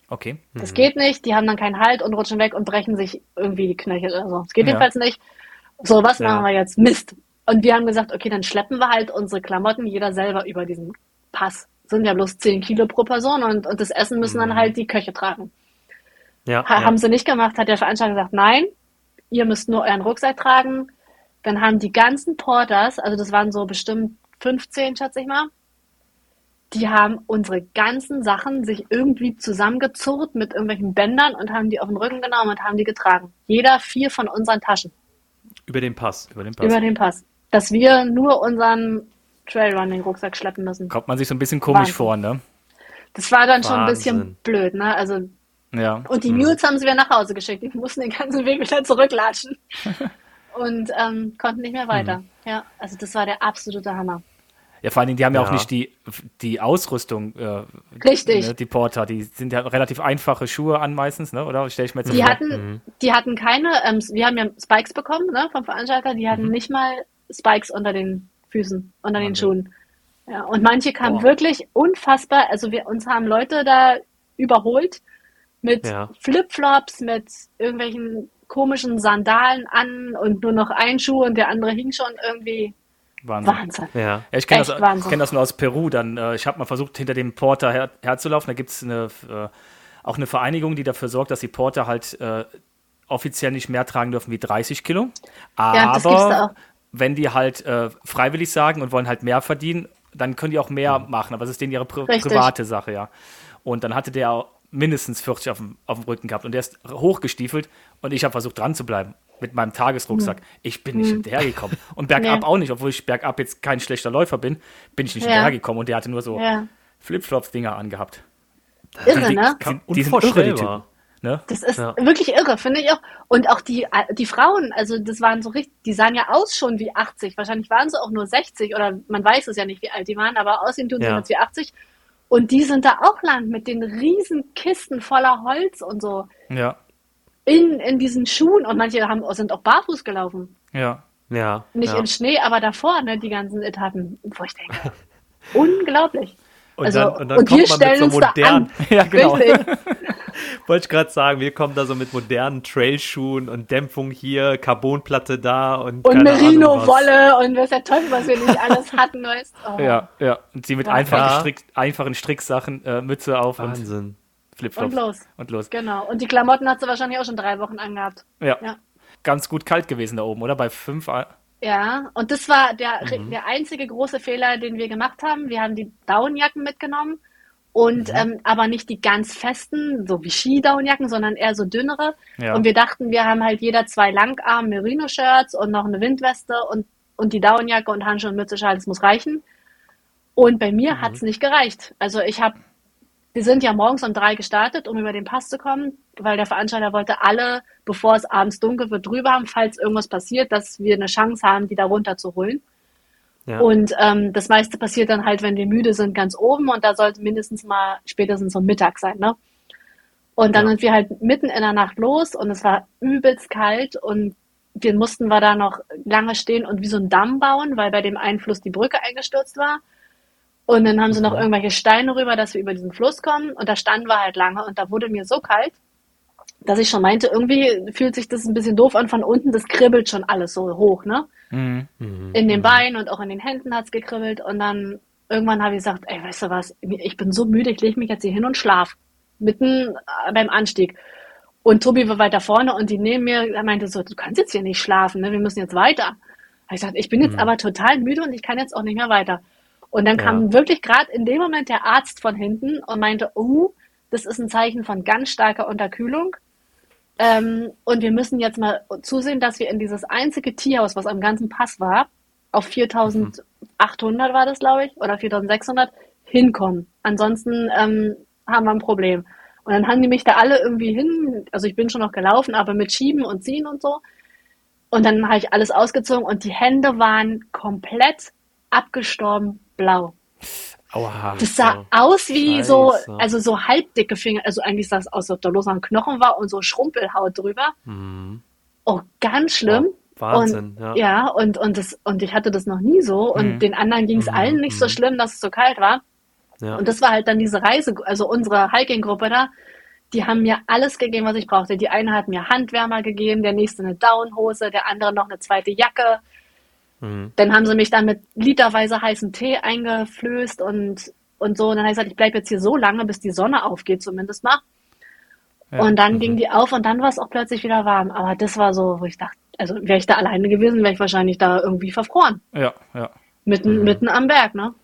Okay. Das geht nicht. Die haben dann keinen Halt und rutschen weg und brechen sich irgendwie die Knöchel oder so. Das geht Ja. jedenfalls nicht. So, was Ja. machen wir jetzt? Mist. Und wir haben gesagt, okay, dann schleppen wir halt unsere Klamotten jeder selber über diesen Pass. Sind ja bloß 10 Kilo pro Person und, und das Essen müssen dann halt die Köche tragen. Ja, Ha ja. Haben sie nicht gemacht, hat der Veranstalter gesagt, nein, ihr müsst nur euren Rucksack tragen. Dann haben die ganzen Porters, also das waren so bestimmt 15, schätze ich mal, die haben unsere ganzen Sachen sich irgendwie zusammengezurrt mit irgendwelchen Bändern und haben die auf den Rücken genommen und haben die getragen. Jeder vier von unseren Taschen Über den Pass. Über den Pass. über den Pass. Dass wir nur unseren Trailrunning-Rucksack schleppen müssen. Kommt man sich so ein bisschen komisch Wahnsinn. vor, ne? Das war dann schon ein Wahnsinn. bisschen blöd, ne? Also, Ja. und die Mules haben sie wieder nach Hause geschickt. Die mussten den ganzen Weg wieder zurücklatschen. [LAUGHS] und ähm, konnten nicht mehr weiter. Ja, also das war der absolute Hammer. Ja, vor allen Dingen, die haben ja, auch Ja. nicht die, die Ausrüstung, äh, Richtig. Ne, die Porter, die sind ja relativ einfache Schuhe an meistens, ne? Oder stelle ich mir jetzt so Die vor? hatten, die hatten keine, ähm, wir haben ja Spikes bekommen, ne, vom Veranstalter, die hatten nicht mal Spikes unter den Füßen, unter den Wahnsinn. Schuhen. Ja, und manche kamen Boah. wirklich unfassbar, also wir, uns haben Leute da überholt mit Ja. Flipflops, mit irgendwelchen komischen Sandalen an und nur noch ein Schuh und der andere hing schon irgendwie Wahnsinn. Wahnsinn. Ja. Ja, ich kenne das, kenn das nur aus Peru. Dann, äh, ich habe mal versucht, hinter dem Porter her, herzulaufen. Da gibt es eine, äh, auch eine Vereinigung, die dafür sorgt, dass die Porter halt äh, offiziell nicht mehr tragen dürfen wie 30 Kilo. Ja, das gibt's da Aber auch. wenn die halt äh, freiwillig sagen und wollen halt mehr verdienen, dann können die auch mehr machen. Aber das ist denen ihre pri Richtig. private Sache, ja. Und dann hatte der auch mindestens 40 auf dem, auf dem Rücken gehabt und der ist hochgestiefelt und ich habe versucht dran zu bleiben mit meinem Tagesrucksack. Ich bin nicht hinterhergekommen. Und bergab. Nee. auch nicht, obwohl ich bergab jetzt kein schlechter Läufer bin, bin ich nicht Ja. hinterhergekommen und der hatte nur so Ja. Flipflops-Dinger angehabt. Irre, Die- ne? die- die sind irre, die Unvorstellbar. Typen. Ne? Das ist Ja. wirklich irre, finde ich auch. Und auch die, die Frauen, also das waren so richtig, die sahen ja aus schon wie 80. Wahrscheinlich waren sie auch nur 60 oder man weiß es ja nicht, wie alt die waren, aber aussehen tun sie Ja. jetzt wie 80. Und die sind da auch lang mit den riesen Kisten voller Holz und so Ja, in, in diesen Schuhen. Und manche haben, sind auch barfuß gelaufen. ja. Ja. Nicht ja. im Schnee, aber davor, ne, die ganzen Etappen. Wo ich denke, [LAUGHS] unglaublich. Und also, dann, und dann und wir kommt man mit so modernen. [LAUGHS] Ja, genau. [LAUGHS] Wollte ich gerade sagen, wir kommen da so mit modernen Trailschuhen und Dämpfung hier, Carbonplatte da und Und. Merino-Wolle und was der Teufel, was wir nicht alles hatten, weißt oh. Ja, ja. Und sie mit Wahnsinn. einfachen, Ja. Strick, einfachen Stricksachen, äh, Mütze auf und Wahnsinn. Flipflops. Und los. Und los. Genau. Und die Klamotten hat sie wahrscheinlich auch schon drei Wochen angehabt. Ja. Ja. Ganz gut kalt gewesen da oben, oder? Bei fünf. Ja, und das war der, Mhm. der einzige große Fehler, den wir gemacht haben. Wir haben die Downjacken mitgenommen und Mhm. ähm, aber nicht die ganz festen, so wie Ski-Downjacken, sondern eher so dünnere. Ja. Und wir dachten, wir haben halt jeder zwei Langarm Merino-Shirts und noch eine Windweste und, und die Downjacke und Handschuhe und Mütze, Schal, das muss reichen. Und bei Mhm. mir hat's nicht gereicht. Also ich habe, wir sind ja morgens um drei gestartet, um über den Pass zu kommen, weil der Veranstalter wollte alle, bevor es abends dunkel wird, drüber haben, falls irgendwas passiert, dass wir eine Chance haben, die da runterzuholen. Ja. Und ähm, das meiste passiert dann halt, wenn wir müde sind, ganz oben und da sollte mindestens mal spätestens um Mittag sein, ne? Und dann Ja. sind wir halt mitten in der Nacht los und es war übelst kalt und wir mussten wir da noch lange stehen und wie so ein Damm bauen, weil bei dem einen Fluss die Brücke eingestürzt war. Und dann haben sie noch irgendwelche Steine rüber, dass wir über diesen Fluss kommen. Und da standen wir halt lange und da wurde mir so kalt, dass ich schon meinte, irgendwie fühlt sich das ein bisschen doof an von unten, das kribbelt schon alles so hoch, ne? Mhm. In den Beinen und auch in den Händen hat's gekribbelt. Und dann irgendwann habe ich gesagt, ey, weißt du was, ich bin so müde, ich lege mich jetzt hier hin und schlaf. Mitten äh, beim Anstieg. Und Tobi war weiter vorne und die neben mir er meinte so, du kannst jetzt hier nicht schlafen, ne? wir müssen jetzt weiter. Ich gesagt, ich bin jetzt aber total müde und ich kann jetzt auch nicht mehr weiter. Und dann Ja. kam wirklich gerade in dem Moment der Arzt von hinten und meinte, oh, das ist ein Zeichen von ganz starker Unterkühlung. Ähm, und wir müssen jetzt mal zusehen, dass wir in dieses einzige Tierhaus, was am ganzen Pass war, auf 4800 war das, glaube ich, oder 4600, hinkommen. Ansonsten ähm, haben wir ein Problem. Und dann haben die mich da alle irgendwie hin, also ich bin schon noch gelaufen, aber mit Schieben und Ziehen und so. Und dann habe ich alles ausgezogen und die Hände waren komplett abgestorben blau. Aua. Das sah so. aus wie so, Scheiße. also so halbdicke Finger, also eigentlich sah es aus, als ob da bloß noch ein Knochen war und so Schrumpelhaut drüber. Mhm. Oh, ganz schlimm. Wahnsinn, und, ja. ja. und, und, das, und ich hatte das noch nie so. Und Mhm. den anderen ging es Mhm, allen nicht so mhm. schlimm, dass es so kalt war. ja. Und das war halt dann diese Reise, also unsere Hiking-Gruppe da, die haben mir alles gegeben, was ich brauchte. Die eine hat mir Handwärmer gegeben, der nächste eine Downhose, der andere noch eine zweite Jacke. Mhm. Dann haben sie mich dann mit literweise heißen Tee eingeflößt und, und so. Und dann habe ich gesagt, ich bleibe jetzt hier so lange, bis die Sonne aufgeht, zumindest mal. Ja. Und dann ging die auf und dann war es auch plötzlich wieder warm. Aber das war so, wo ich dachte, also wäre ich da alleine gewesen, wäre ich wahrscheinlich da irgendwie verfroren. Ja, ja. Mitten, mitten am Berg, ne?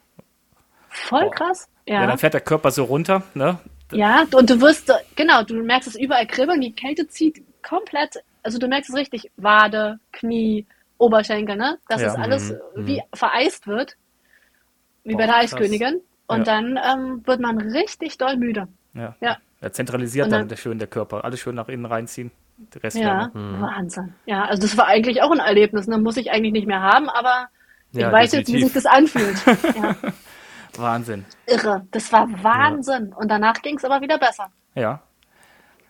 Voll Boah. krass. Ja, Ja. dann fährt der Körper so runter, ne? Ja, und du wirst, genau, du merkst es überall kribbeln, die Kälte zieht komplett, also du merkst es richtig, Wade, Knie, Oberschenkel, ne? Dass Ja. es alles Mhm. wie vereist wird. wie Boah, bei der. Eiskönigin. Und Ja. dann ähm, wird man richtig doll müde. Ja. Ja. Er zentralisiert dann, dann- der schön der Körper. Alles schön nach innen reinziehen. Der Rest Ja, Wärme. Wahnsinn. Ja, also das war eigentlich auch ein Erlebnis. Ne? Muss ich eigentlich nicht mehr haben, aber ich Ja, weiß jetzt, wie sich definitiv. das anfühlt. [LAUGHS] ja, Wahnsinn. irre. Das war Wahnsinn. Und danach ging es aber wieder besser. Ja.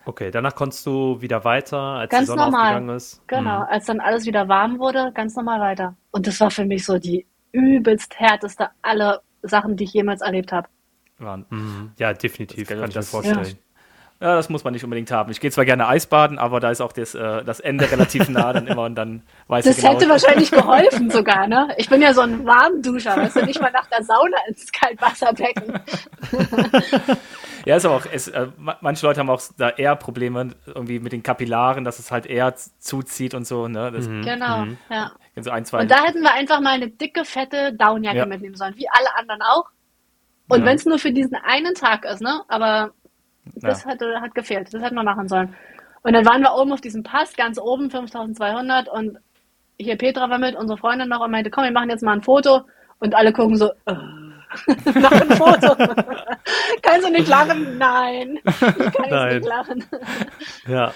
Okay, danach konntest du wieder weiter, als Ganz die Sonne normal. aufgegangen ist. Genau, als dann alles wieder warm wurde, ganz normal weiter. Und das war für mich so die übelst härteste aller Sachen, die ich jemals erlebt habe. Mhm. Ja, definitiv, Das- kann ich mir das- vorstellen. Ja, das muss man nicht unbedingt haben. Ich gehe zwar gerne Eisbaden, aber da ist auch das, äh, das Ende relativ nah dann immer und dann weiß Das ich genau. hätte wahrscheinlich geholfen sogar, ne? Ich bin ja so ein Warmduscher, weißt du, nicht mal nach der Sauna ins Kaltwasserbecken. [LAUGHS] Ja, ist aber auch, es, äh, ma- manche Leute haben auch da eher Probleme irgendwie mit den Kapillaren, dass es halt eher zuzieht und so, ne? Das Genau, ja. sind so ein, zwei. Und da hätten wir einfach mal eine dicke, fette Downjacke Ja. mitnehmen sollen, wie alle anderen auch. Und Ja. wenn es nur für diesen einen Tag ist, ne? Aber das Ja. hat, hat gefehlt. Das hätten wir machen sollen. Und dann waren wir oben auf diesem Pass, ganz oben, 5200. Und hier Petra war mit, unsere Freundin noch, und meinte, komm, wir machen jetzt mal ein Foto. Und alle gucken so, äh, [LAUGHS] nach ein Foto. [LAUGHS] Kannst du nicht lachen? Nein. Ich kann Nein. nicht lachen. [LAUGHS] Ja.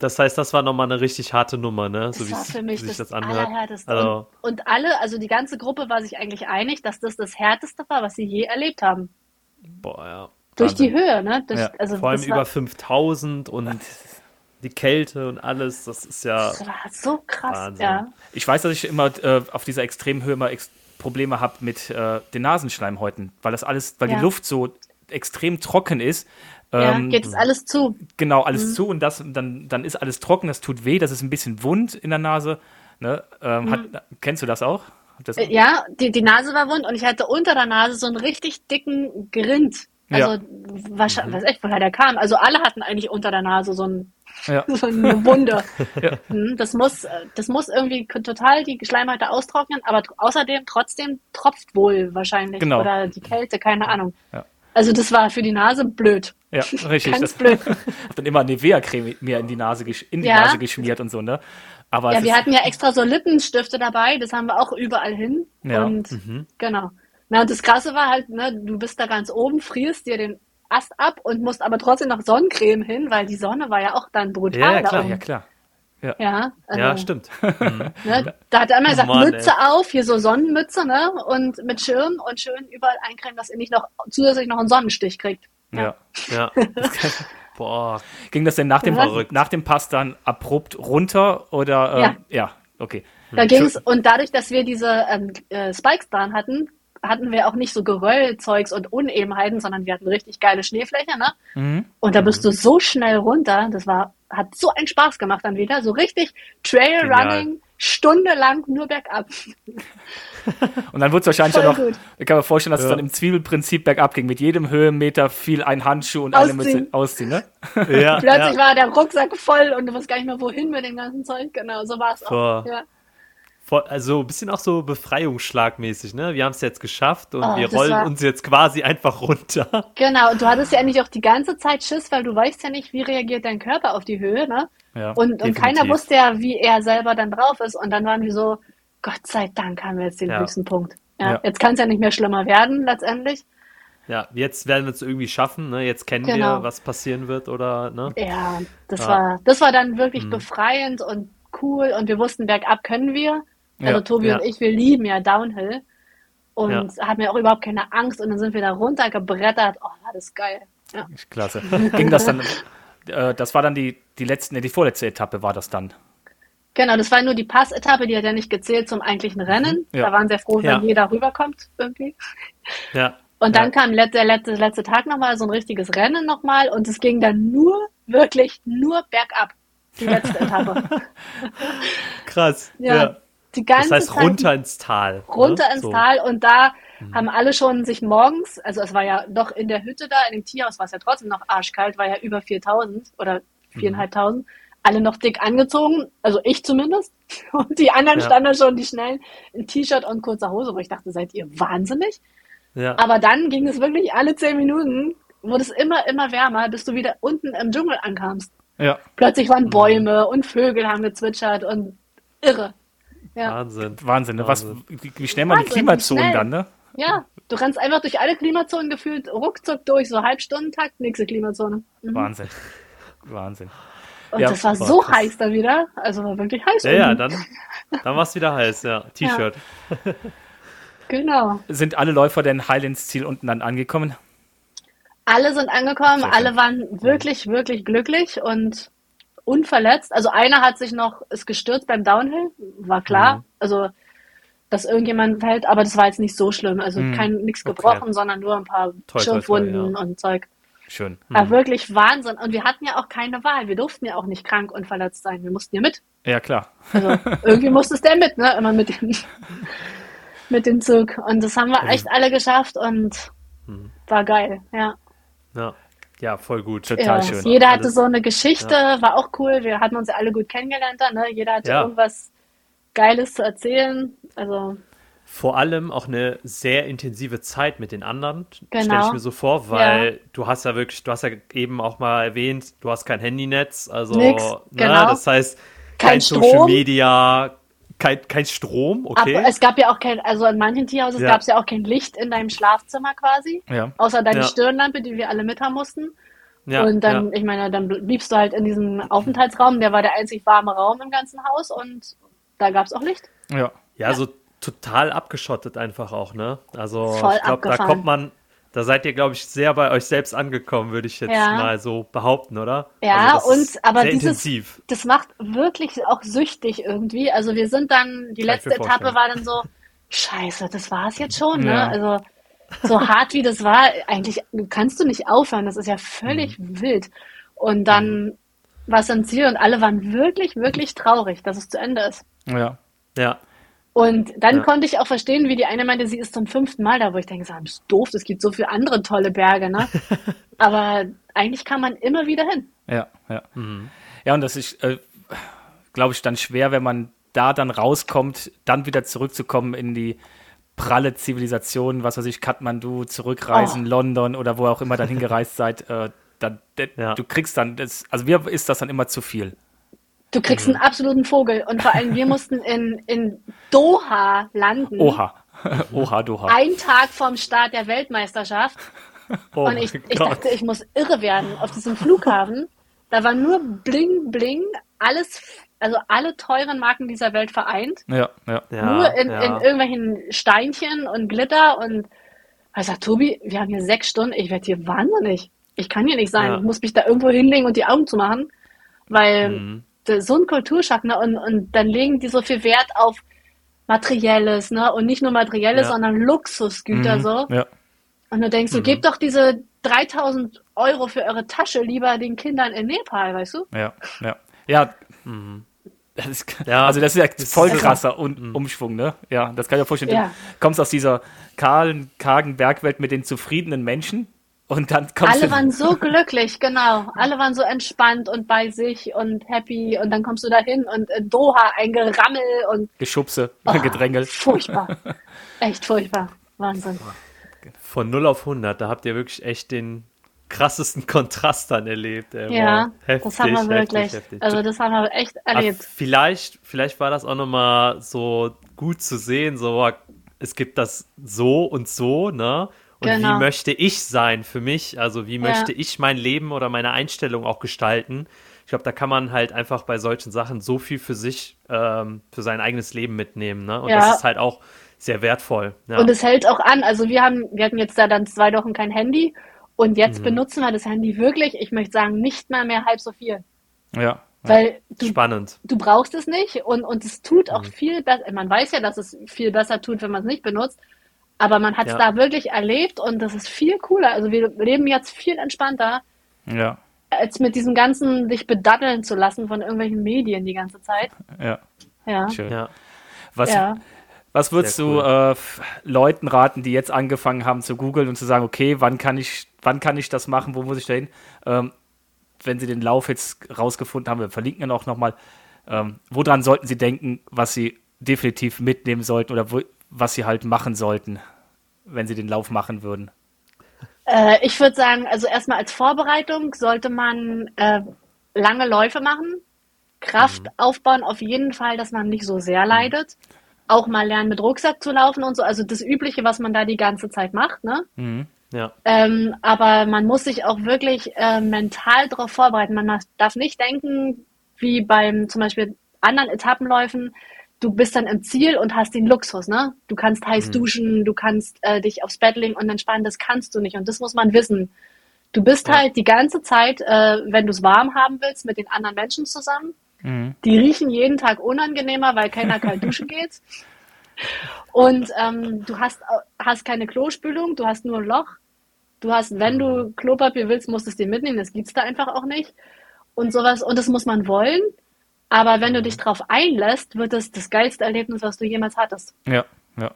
Das heißt, das war nochmal eine richtig harte Nummer, ne? So Das wie war für mich das, das. Allerhärteste. Also, Und, und alle, also die ganze Gruppe war sich eigentlich einig, dass das das Härteste war, was sie je erlebt haben. boah, ja. Durch Wahnsinn. die Höhe, ne? Durch, Ja, also Vor allem über war, 5000 und die Kälte und alles, das ist ja. das war so krass, Wahnsinn. ja. Ich weiß, dass ich immer äh, auf dieser Extremhöhe immer ex Probleme habe mit äh, den Nasenschleimhäuten, weil das alles, weil Ja. die Luft so extrem trocken ist. Ja, Ähm, geht es alles zu. genau, alles Mhm. zu und das, dann, dann ist alles trocken, das tut weh, das ist ein bisschen wund in der Nase. Ne? Ähm, hat, kennst du das auch? Das, Mhm. Äh, Ja, die, die Nase war wund und ich hatte unter der Nase so einen richtig dicken Grind. Also, Ja. wahrscheinlich, weiß echt, woher der kam. Also, alle hatten eigentlich unter der Nase so, ein, ja. [LAUGHS] so eine Wunde. [LAUGHS] Ja. Hm, Das muss, das muss irgendwie total die Schleimhäute austrocknen, aber außerdem trotzdem tropft wohl wahrscheinlich. Genau. Oder die Kälte, keine Ahnung. Also, das war für die Nase blöd. Ja, richtig. [LAUGHS] Ganz das, blöd. hab dann immer Nivea-Creme mir in die Nase, in die. Nase geschmiert und so, ne? Aber Ja, wir hatten ja extra so Lippenstifte dabei, das haben wir auch überall hin. Ja. Und genau. Na, und das Krasse war halt, ne, du bist da ganz oben, frierst dir den Ast ab und musst aber trotzdem noch Sonnencreme hin, weil die Sonne war ja auch dann brutal Ja, ja, da klar, oben. ja klar. Ja, also, Ja, stimmt. [LAUGHS] Ne, da hat er immer gesagt, Mann, Mütze auf, hier so Sonnenmütze, ne? Und mit Schirm und schön überall eincremen, dass ihr nicht noch zusätzlich noch einen Sonnenstich kriegt. Ja. Ja. [LAUGHS] Boah. Ging das denn nach dem, Was? nach dem Pass dann abrupt runter oder? Äh, Ja. ja, okay. Da ging's, und dadurch, dass wir diese ähm, äh, Spikes dran hatten, hatten wir auch nicht so Geröllzeugs und Unebenheiten, sondern wir hatten richtig geile Schneefläche, ne? Mhm. Und da bist du so schnell runter, das war, hat so einen Spaß gemacht dann wieder, so richtig Trailrunning, stundenlang nur bergab. [LAUGHS] Und dann wurde es wahrscheinlich Voll auch noch, gut. ich kann mir vorstellen, dass es Ja. dann im Zwiebelprinzip bergab ging. Mit jedem Höhenmeter fiel ein Handschuh und eine Ausziehen. Mütze ausziehen, ne? Ja, [LAUGHS] Plötzlich ja. war der Rucksack voll und du wusst gar nicht mehr, wohin mit dem ganzen Zeug. Genau, so war es auch. Ja. Also ein bisschen auch so befreiungsschlagmäßig, ne? Wir haben es jetzt geschafft und Oh, wir rollen war- uns jetzt quasi einfach runter. Genau, und du hattest ja eigentlich auch die ganze Zeit Schiss, weil du weißt ja nicht, wie reagiert dein Körper auf die Höhe, ne? Ja. Und, und keiner wusste ja, wie er selber dann drauf ist. Und dann waren wir so, Gott sei Dank haben wir jetzt den Ja. höchsten Punkt. Ja, Ja. Jetzt kann es ja nicht mehr schlimmer werden, letztendlich. Ja, jetzt werden wir es irgendwie schaffen, ne? Jetzt kennen Genau. wir, was passieren wird oder, ne? Ja, das war, das war dann wirklich Mhm. befreiend und cool. Und wir wussten, bergab können wir. Also Ja, Tobi ja. und ich, wir lieben ja Downhill. Und Ja. haben ja auch überhaupt keine Angst. Und dann sind wir da runtergebrettert. Oh, war das geil. Ja. Klasse. Ging das dann, äh, das war dann die, die letzte, nee, die vorletzte Etappe war das dann. Genau, das war nur die Passetappe, die hat ja nicht gezählt zum eigentlichen Rennen. Ja. Da waren sehr froh, wenn Ja. jeder rüberkommt irgendwie. Ja. Und dann Ja. kam let- der letzte, letzte Tag nochmal, so ein richtiges Rennen nochmal und es ging dann nur, wirklich nur bergab. Die letzte Etappe. [LAUGHS] Krass. Ja. Die ganze Das heißt Zeit runter ins Tal. runter ne? ins So. Tal und da haben alle schon sich morgens, also es war ja doch in der Hütte da, in dem Tierhaus war es ja trotzdem noch arschkalt, war ja über 4000 oder 4500, alle noch dick angezogen, also ich zumindest. [LAUGHS] Und die anderen Ja. standen da schon, die schnellen, in T-Shirt und kurzer Hose, wo ich dachte, seid ihr wahnsinnig? Ja. Aber dann ging es wirklich alle zehn Minuten, wurde es immer, immer wärmer, bis du wieder unten im Dschungel ankamst. Ja. Plötzlich waren Bäume und Vögel haben gezwitschert und irre. Ja, Wahnsinn. Wahnsinn, ne? Was, wie, wie schnell man die Wahnsinn, Klimazonen schnell. dann, ne? ja, Du rennst einfach durch alle Klimazonen gefühlt, ruckzuck durch, so Halbstundentakt, nächste Klimazone. Mhm. Wahnsinn. Wahnsinn. Und ja, das war so krass. heiß da wieder. Also war wirklich heiß. Ja, ja, dann, dann war es wieder heiß, ja. T-Shirt. Ja. [LAUGHS] Genau. Sind alle Läufer denn heil ins Ziel unten dann angekommen? Alle sind angekommen, alle waren wirklich, wirklich glücklich und unverletzt. Also einer hat sich noch, ist gestürzt beim Downhill, war klar. Mhm. Also, dass irgendjemand fällt, aber das war jetzt nicht so schlimm. Also mhm. kein nichts gebrochen, okay. sondern nur ein paar Schürfwunden ja. und Zeug. Schön. Mhm. wirklich Wahnsinn. Und wir hatten ja auch keine Wahl. Wir durften ja auch nicht krank und verletzt sein. Wir mussten ja mit. Ja, klar. Also, irgendwie [LAUGHS] musste es der mit, ne? Immer mit dem, mit dem Zug. Und das haben wir echt alle geschafft und mhm. war geil, ja. Ja. Ja, voll gut. Total ja, schön. Jeder hatte so eine Geschichte, ja. war auch cool. Wir hatten uns ja alle gut kennengelernt dann, ne? Jeder hatte ja. irgendwas Geiles zu erzählen. Also. Vor allem auch eine sehr intensive Zeit mit den anderen, genau. stelle ich mir so vor, weil du hast ja wirklich, du hast ja eben auch mal erwähnt, du hast kein Handynetz, also Nix, ne, genau. das heißt kein, kein Social Media, kein, kein Strom, okay. Aber es gab ja auch kein, also in manchen Tierhauses ja. gab es ja auch kein Licht in deinem Schlafzimmer quasi. Ja. Außer deine ja. Stirnlampe, die wir alle mit haben mussten. Ja, und dann, ich meine, dann bliebst du halt in diesem Aufenthaltsraum, der war der einzig warme Raum im ganzen Haus und da gab es auch Licht. Ja. Ja, so total abgeschottet einfach auch, ne? Also Voll ich glaube, da kommt man, da seid ihr, glaube ich, sehr bei euch selbst angekommen, würde ich jetzt ja. mal so behaupten, oder? Ja, also und aber dieses, intensiv. das macht wirklich auch süchtig irgendwie. Also wir sind dann, die Kann letzte Etappe war dann so, scheiße, das war es jetzt schon, ne? Ja. Also so hart wie das war, eigentlich kannst du nicht aufhören, das ist ja völlig mhm. wild. Und dann mhm. war es ein Ziel und alle waren wirklich, wirklich traurig, dass es zu Ende ist. Ja. Ja. Und dann ja. konnte ich auch verstehen, wie die eine meinte, sie ist zum fünften Mal da, wo ich denke, das ist doof, es gibt so viele andere tolle Berge, ne? [LAUGHS] Aber eigentlich kann man immer wieder hin. Ja, ja. Mhm. Ja, und das ist, äh, glaube ich, dann schwer, wenn man da dann rauskommt, dann wieder zurückzukommen in die pralle Zivilisation, was weiß ich, Kathmandu, zurückreisen, oh. London oder wo auch immer dann hingereist seid. Äh, dann, ja. Du kriegst dann, das, also mir ist das dann immer zu viel. Du kriegst mhm. einen absoluten Vogel. Und vor allem, wir [LAUGHS] mussten in, in Doha landen. Oha. [LAUGHS] Oha, Doha. Ein Tag vorm Start der Weltmeisterschaft. [LAUGHS] Oh und ich, ich dachte, ich muss irre werden auf diesem Flughafen. Da war nur Bling, Bling, alles, also alle teuren Marken dieser Welt vereint. Ja, ja. Nur in, ja. in irgendwelchen Steinchen und Glitter und ich sag, Tobi, wir haben hier sechs Stunden, ich werde hier wahnsinnig. Ich kann hier nicht sein. Ja. Ich muss mich da irgendwo hinlegen und die Augen zu machen, weil mhm so ein Kulturschock, ne? Und, und dann legen die so viel Wert auf Materielles, ne? Und nicht nur Materielles, ja. sondern Luxusgüter mhm, so. Ja. Und du denkst, du mhm. gebt doch diese 3000 Euro für eure Tasche lieber den Kindern in Nepal, weißt du? Ja, ja. Ja, mhm. Das ist, [LAUGHS] ja, also das ist ja voll krasser Un mhm. Umschwung, ne? Ja, das kann ich mir vorstellen. Ja. Du kommst aus dieser kahlen, kargen Bergwelt mit den zufriedenen Menschen und dann kommst Alle waren so [LAUGHS] glücklich, genau. Alle waren so entspannt und bei sich und happy. Und dann kommst du dahin und in Doha ein Gerammel und. Geschubse, oh, [LAUGHS] Gedrängel. Furchtbar. [LAUGHS] Echt furchtbar. Wahnsinn. Von 0 auf 100, da habt ihr wirklich echt den krassesten Kontrast dann erlebt. Ey. Ja, heftig, das haben wir wirklich. Heftig, heftig. Also das haben wir echt erlebt. Aber vielleicht, vielleicht war das auch nochmal so gut zu sehen, so es gibt das so und so, ne? Und genau. wie möchte ich sein für mich? Also wie möchte ja. ich mein Leben oder meine Einstellung auch gestalten? Ich glaube, da kann man halt einfach bei solchen Sachen so viel für sich, ähm, für sein eigenes Leben mitnehmen. Ne? Und ja. das ist halt auch sehr wertvoll. Ja. Und es hält auch an. Also wir haben, wir hatten jetzt da dann zwei Wochen kein Handy und jetzt mhm. benutzen wir das Handy wirklich, ich möchte sagen, nicht mal mehr halb so viel. Ja. Weil du, Spannend. du brauchst es nicht und, und es tut auch mhm. viel besser. Man weiß ja, dass es viel besser tut, wenn man es nicht benutzt. Aber man hat es ja. da wirklich erlebt und das ist viel cooler. Also wir leben jetzt viel entspannter. Ja. Als mit diesem ganzen sich bedatteln zu lassen von irgendwelchen Medien die ganze Zeit. Ja. Ja. Schön. Ja. Was, ja. was würdest cool. du äh, Leuten raten, die jetzt angefangen haben zu googeln und zu sagen, okay, wann kann ich, wann kann ich das machen, wo muss ich da hin? Ähm, wenn sie den Lauf jetzt rausgefunden haben, wir verlinken ihn auch nochmal, ähm, woran sollten sie denken, was sie definitiv mitnehmen sollten oder wo, was sie halt machen sollten, wenn sie den Lauf machen würden? Äh, ich würde sagen, also erstmal als Vorbereitung sollte man äh, lange Läufe machen, Kraft mhm. aufbauen, auf jeden Fall, dass man nicht so sehr leidet. auch mal lernen, mit Rucksack zu laufen und so. Also das Übliche, was man da die ganze Zeit macht, ne? Mhm. Ja. Ähm, aber man muss sich auch wirklich äh, mental darauf vorbereiten. Man darf nicht denken, wie beim zum Beispiel anderen Etappenläufen, du bist dann im Ziel und hast den Luxus, ne? Du kannst heiß duschen, du kannst äh, dich aufs Bett legen und entspannen, das kannst du nicht. Und das muss man wissen. Du bist Ja. halt die ganze Zeit, äh, wenn du es warm haben willst, mit den anderen Menschen zusammen. Mhm. Die riechen jeden Tag unangenehmer, weil keiner kalt [LAUGHS] duschen geht. Und ähm, du hast, hast keine Klospülung, du hast nur ein Loch. Du hast, wenn du Klopapier willst, musst du es dir mitnehmen, das gibt's da einfach auch nicht. Und sowas, und das muss man wollen. Aber wenn du dich drauf einlässt, wird es das geilste Erlebnis, was du jemals hattest. Ja, ja.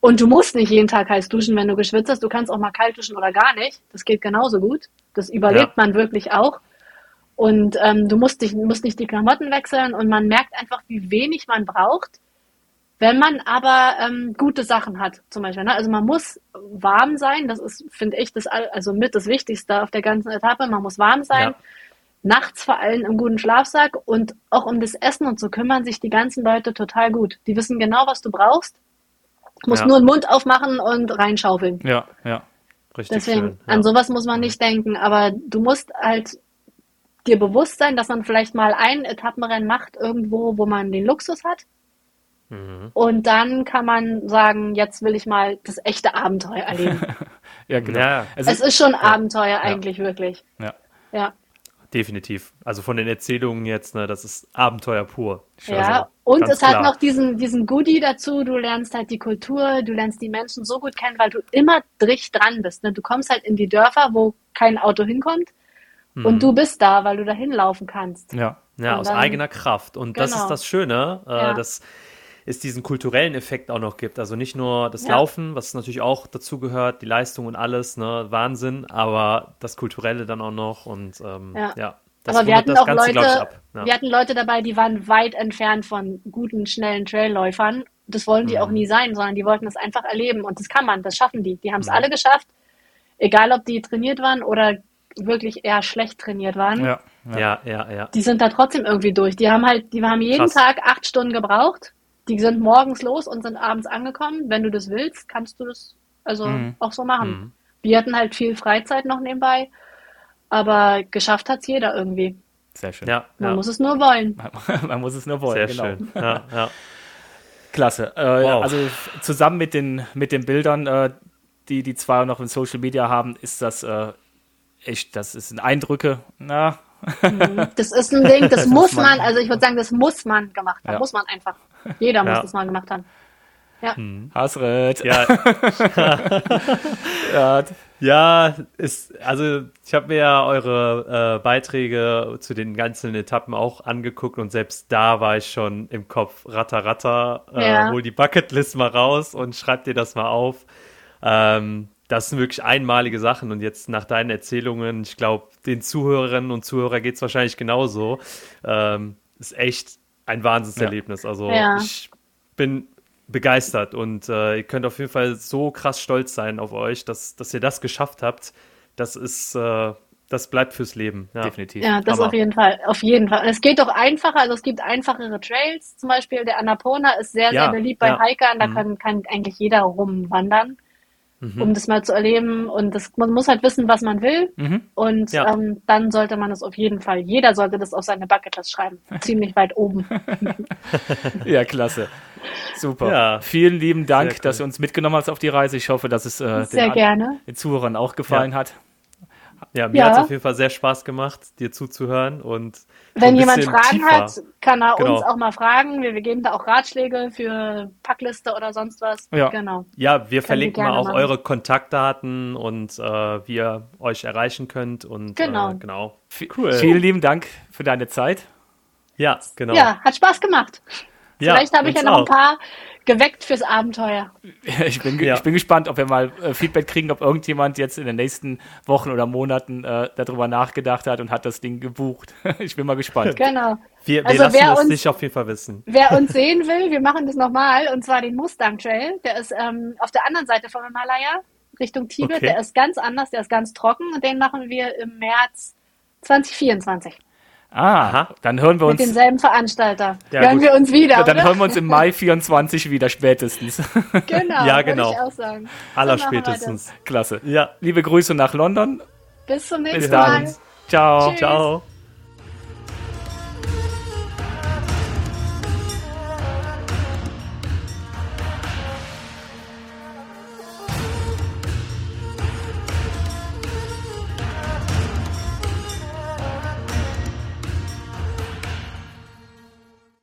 Und du musst nicht jeden Tag heiß duschen, wenn du geschwitzt hast. Du kannst auch mal kalt duschen oder gar nicht. Das geht genauso gut. Das überlebt Ja. man wirklich auch. Und ähm, du musst, dich, musst nicht die Klamotten wechseln und man merkt einfach, wie wenig man braucht, wenn man aber ähm, gute Sachen hat, zum Beispiel. Ne? Also man muss warm sein, das ist, finde ich, das also mit das Wichtigste auf der ganzen Etappe. Man muss warm sein. Ja. Nachts vor allem im guten Schlafsack und auch um das Essen und so kümmern sich die ganzen Leute total gut. Die wissen genau, was du brauchst. Du musst Ja. nur den Mund aufmachen und reinschaufeln. Ja, ja. Richtig Deswegen, schön. Ja. an sowas muss man nicht denken, aber du musst halt dir bewusst sein, dass man vielleicht mal ein Etappenrennen macht irgendwo, wo man den Luxus hat. Mhm. Und dann kann man sagen, jetzt will ich mal das echte Abenteuer erleben. [LAUGHS] Ja, genau. Ja. Es es ist, ist schon Abenteuer eigentlich wirklich. ja. Ja. Definitiv. Also von den Erzählungen jetzt, ne, das ist Abenteuer pur. Ja, Also, und es hat klar. noch diesen, diesen Goodie dazu, du lernst halt die Kultur, du lernst die Menschen so gut kennen, weil du immer dicht dran bist. Ne? Du kommst halt in die Dörfer, wo kein Auto hinkommt Mhm. und du bist da, weil du da hinlaufen kannst. Ja. Ja, Und aus dann- eigener Kraft. Und das Genau. ist das Schöne, äh, Ja. dass es diesen kulturellen Effekt auch noch gibt. Also nicht nur das Ja. Laufen, was natürlich auch dazu gehört, die Leistung und alles, ne, Wahnsinn, aber das Kulturelle dann auch noch und ähm, Ja. ja. das Aber wir hatten das auch Ganze, Leute. Ja. wir hatten Leute dabei, die waren weit entfernt von guten, schnellen Trailläufern. Das wollen die auch Mhm. nie sein, sondern die wollten es einfach erleben. Und das kann man, das schaffen die. Die haben es Mhm. alle geschafft. Egal, ob die trainiert waren oder wirklich eher schlecht trainiert waren. Ja. Ja. ja, ja, ja. Die sind da trotzdem irgendwie durch. Die haben halt, die haben jeden Krass. Tag acht Stunden gebraucht. Die sind morgens los und sind abends angekommen. Wenn du das willst, kannst du das also Mhm. auch so machen. Mhm. Wir hatten halt viel Freizeit noch nebenbei, aber geschafft hat's jeder irgendwie. Sehr schön. Ja, Man ja. muss es nur wollen. Man muss [LAUGHS] es nur wollen. sehr genau. schön. Ja, ja. [LAUGHS] Klasse. Äh, Wow. Also zusammen mit den, mit den Bildern, äh, die die zwei noch in Social Media haben, ist das äh, echt, das sind Eindrücke. Na, [LAUGHS] Das ist ein Ding, das, muss muss man- also ich würde sagen, das muss man gemacht haben. Ja. Muss man einfach. Jeder muss Ja. das mal gemacht haben. Hasret. ja, [LAUGHS] Ja, Ja, ist, also ich habe mir ja eure äh, Beiträge zu den ganzen Etappen auch angeguckt und selbst da war ich schon im Kopf ratter ratter, äh, Ja. hol die Bucketlist mal raus und schreib dir das mal auf. Ähm, das sind wirklich einmalige Sachen und jetzt nach deinen Erzählungen, ich glaube, den Zuhörerinnen und Zuhörern geht es wahrscheinlich genauso. Ähm, ist echt ein Wahnsinnserlebnis. Also Ja. ich bin begeistert und äh, ihr könnt auf jeden Fall so krass stolz sein auf euch, dass, dass ihr das geschafft habt. Das ist, äh, das bleibt fürs Leben. Ja. definitiv. Ja, das Hammer. auf jeden Fall. Auf jeden Fall. Es geht doch einfacher, also es gibt einfachere Trails. Zum Beispiel der Annapurna ist sehr, Ja, sehr beliebt bei ja. Hikern. Da Mhm. kann, kann eigentlich jeder rumwandern, um das mal zu erleben. Und das, man muss halt wissen, was man will. Mhm. Und Ja. ähm, dann sollte man es auf jeden Fall, jeder sollte das auf seine Bucketlist schreiben. [LAUGHS] Ziemlich weit oben. Ja, klasse. Super. Ja. Vielen lieben Dank, cool. dass du uns mitgenommen hast auf die Reise. Ich hoffe, dass es äh, Sehr den, gerne. den Zuhörern auch gefallen hat. Ja, mir Ja. hat es auf jeden Fall sehr Spaß gemacht, dir zuzuhören und Wenn ein jemand Fragen tiefer. hat, kann er Genau. uns auch mal fragen. Wir, wir geben da auch Ratschläge für Packliste oder sonst was. Ja. Genau. Ja, wir wir verlinken mal auch machen. eure Kontaktdaten und äh, wie ihr euch erreichen könnt und Genau. Äh, genau. V Cool. Vielen lieben Dank für deine Zeit. Ja, genau. Ja, hat Spaß gemacht. Ja, Vielleicht habe ich ja noch ein auch. paar geweckt fürs Abenteuer. [LAUGHS] Ich bin, Ja. ich bin gespannt, ob wir mal äh, Feedback kriegen, ob irgendjemand jetzt in den nächsten Wochen oder Monaten äh, darüber nachgedacht hat und hat das Ding gebucht. [LAUGHS] ich bin mal gespannt. Genau. Wir, wir Also lassen wer es uns- dich auf jeden Fall wissen. Wer uns [LAUGHS] sehen will, wir machen das nochmal, und zwar den Mustang Trail. Der ist ähm, auf der anderen Seite vom Himalaya, Richtung Tibet. Okay. Der ist ganz anders, der ist ganz trocken und den machen wir im März 2024. Ah, Aha. dann hören wir Mit uns. demselben Veranstalter. Ja, Hören gut. wir uns wieder, Dann oder? hören wir uns im Mai 24 wieder spätestens. [LAUGHS] Genau, Ja, würde genau. ich auch sagen. Aller So machen wir das. spätestens. Klasse. Ja, Liebe Grüße nach London. Bis zum Bis nächsten dann. Mal. Ciao. Tschüss. ciao.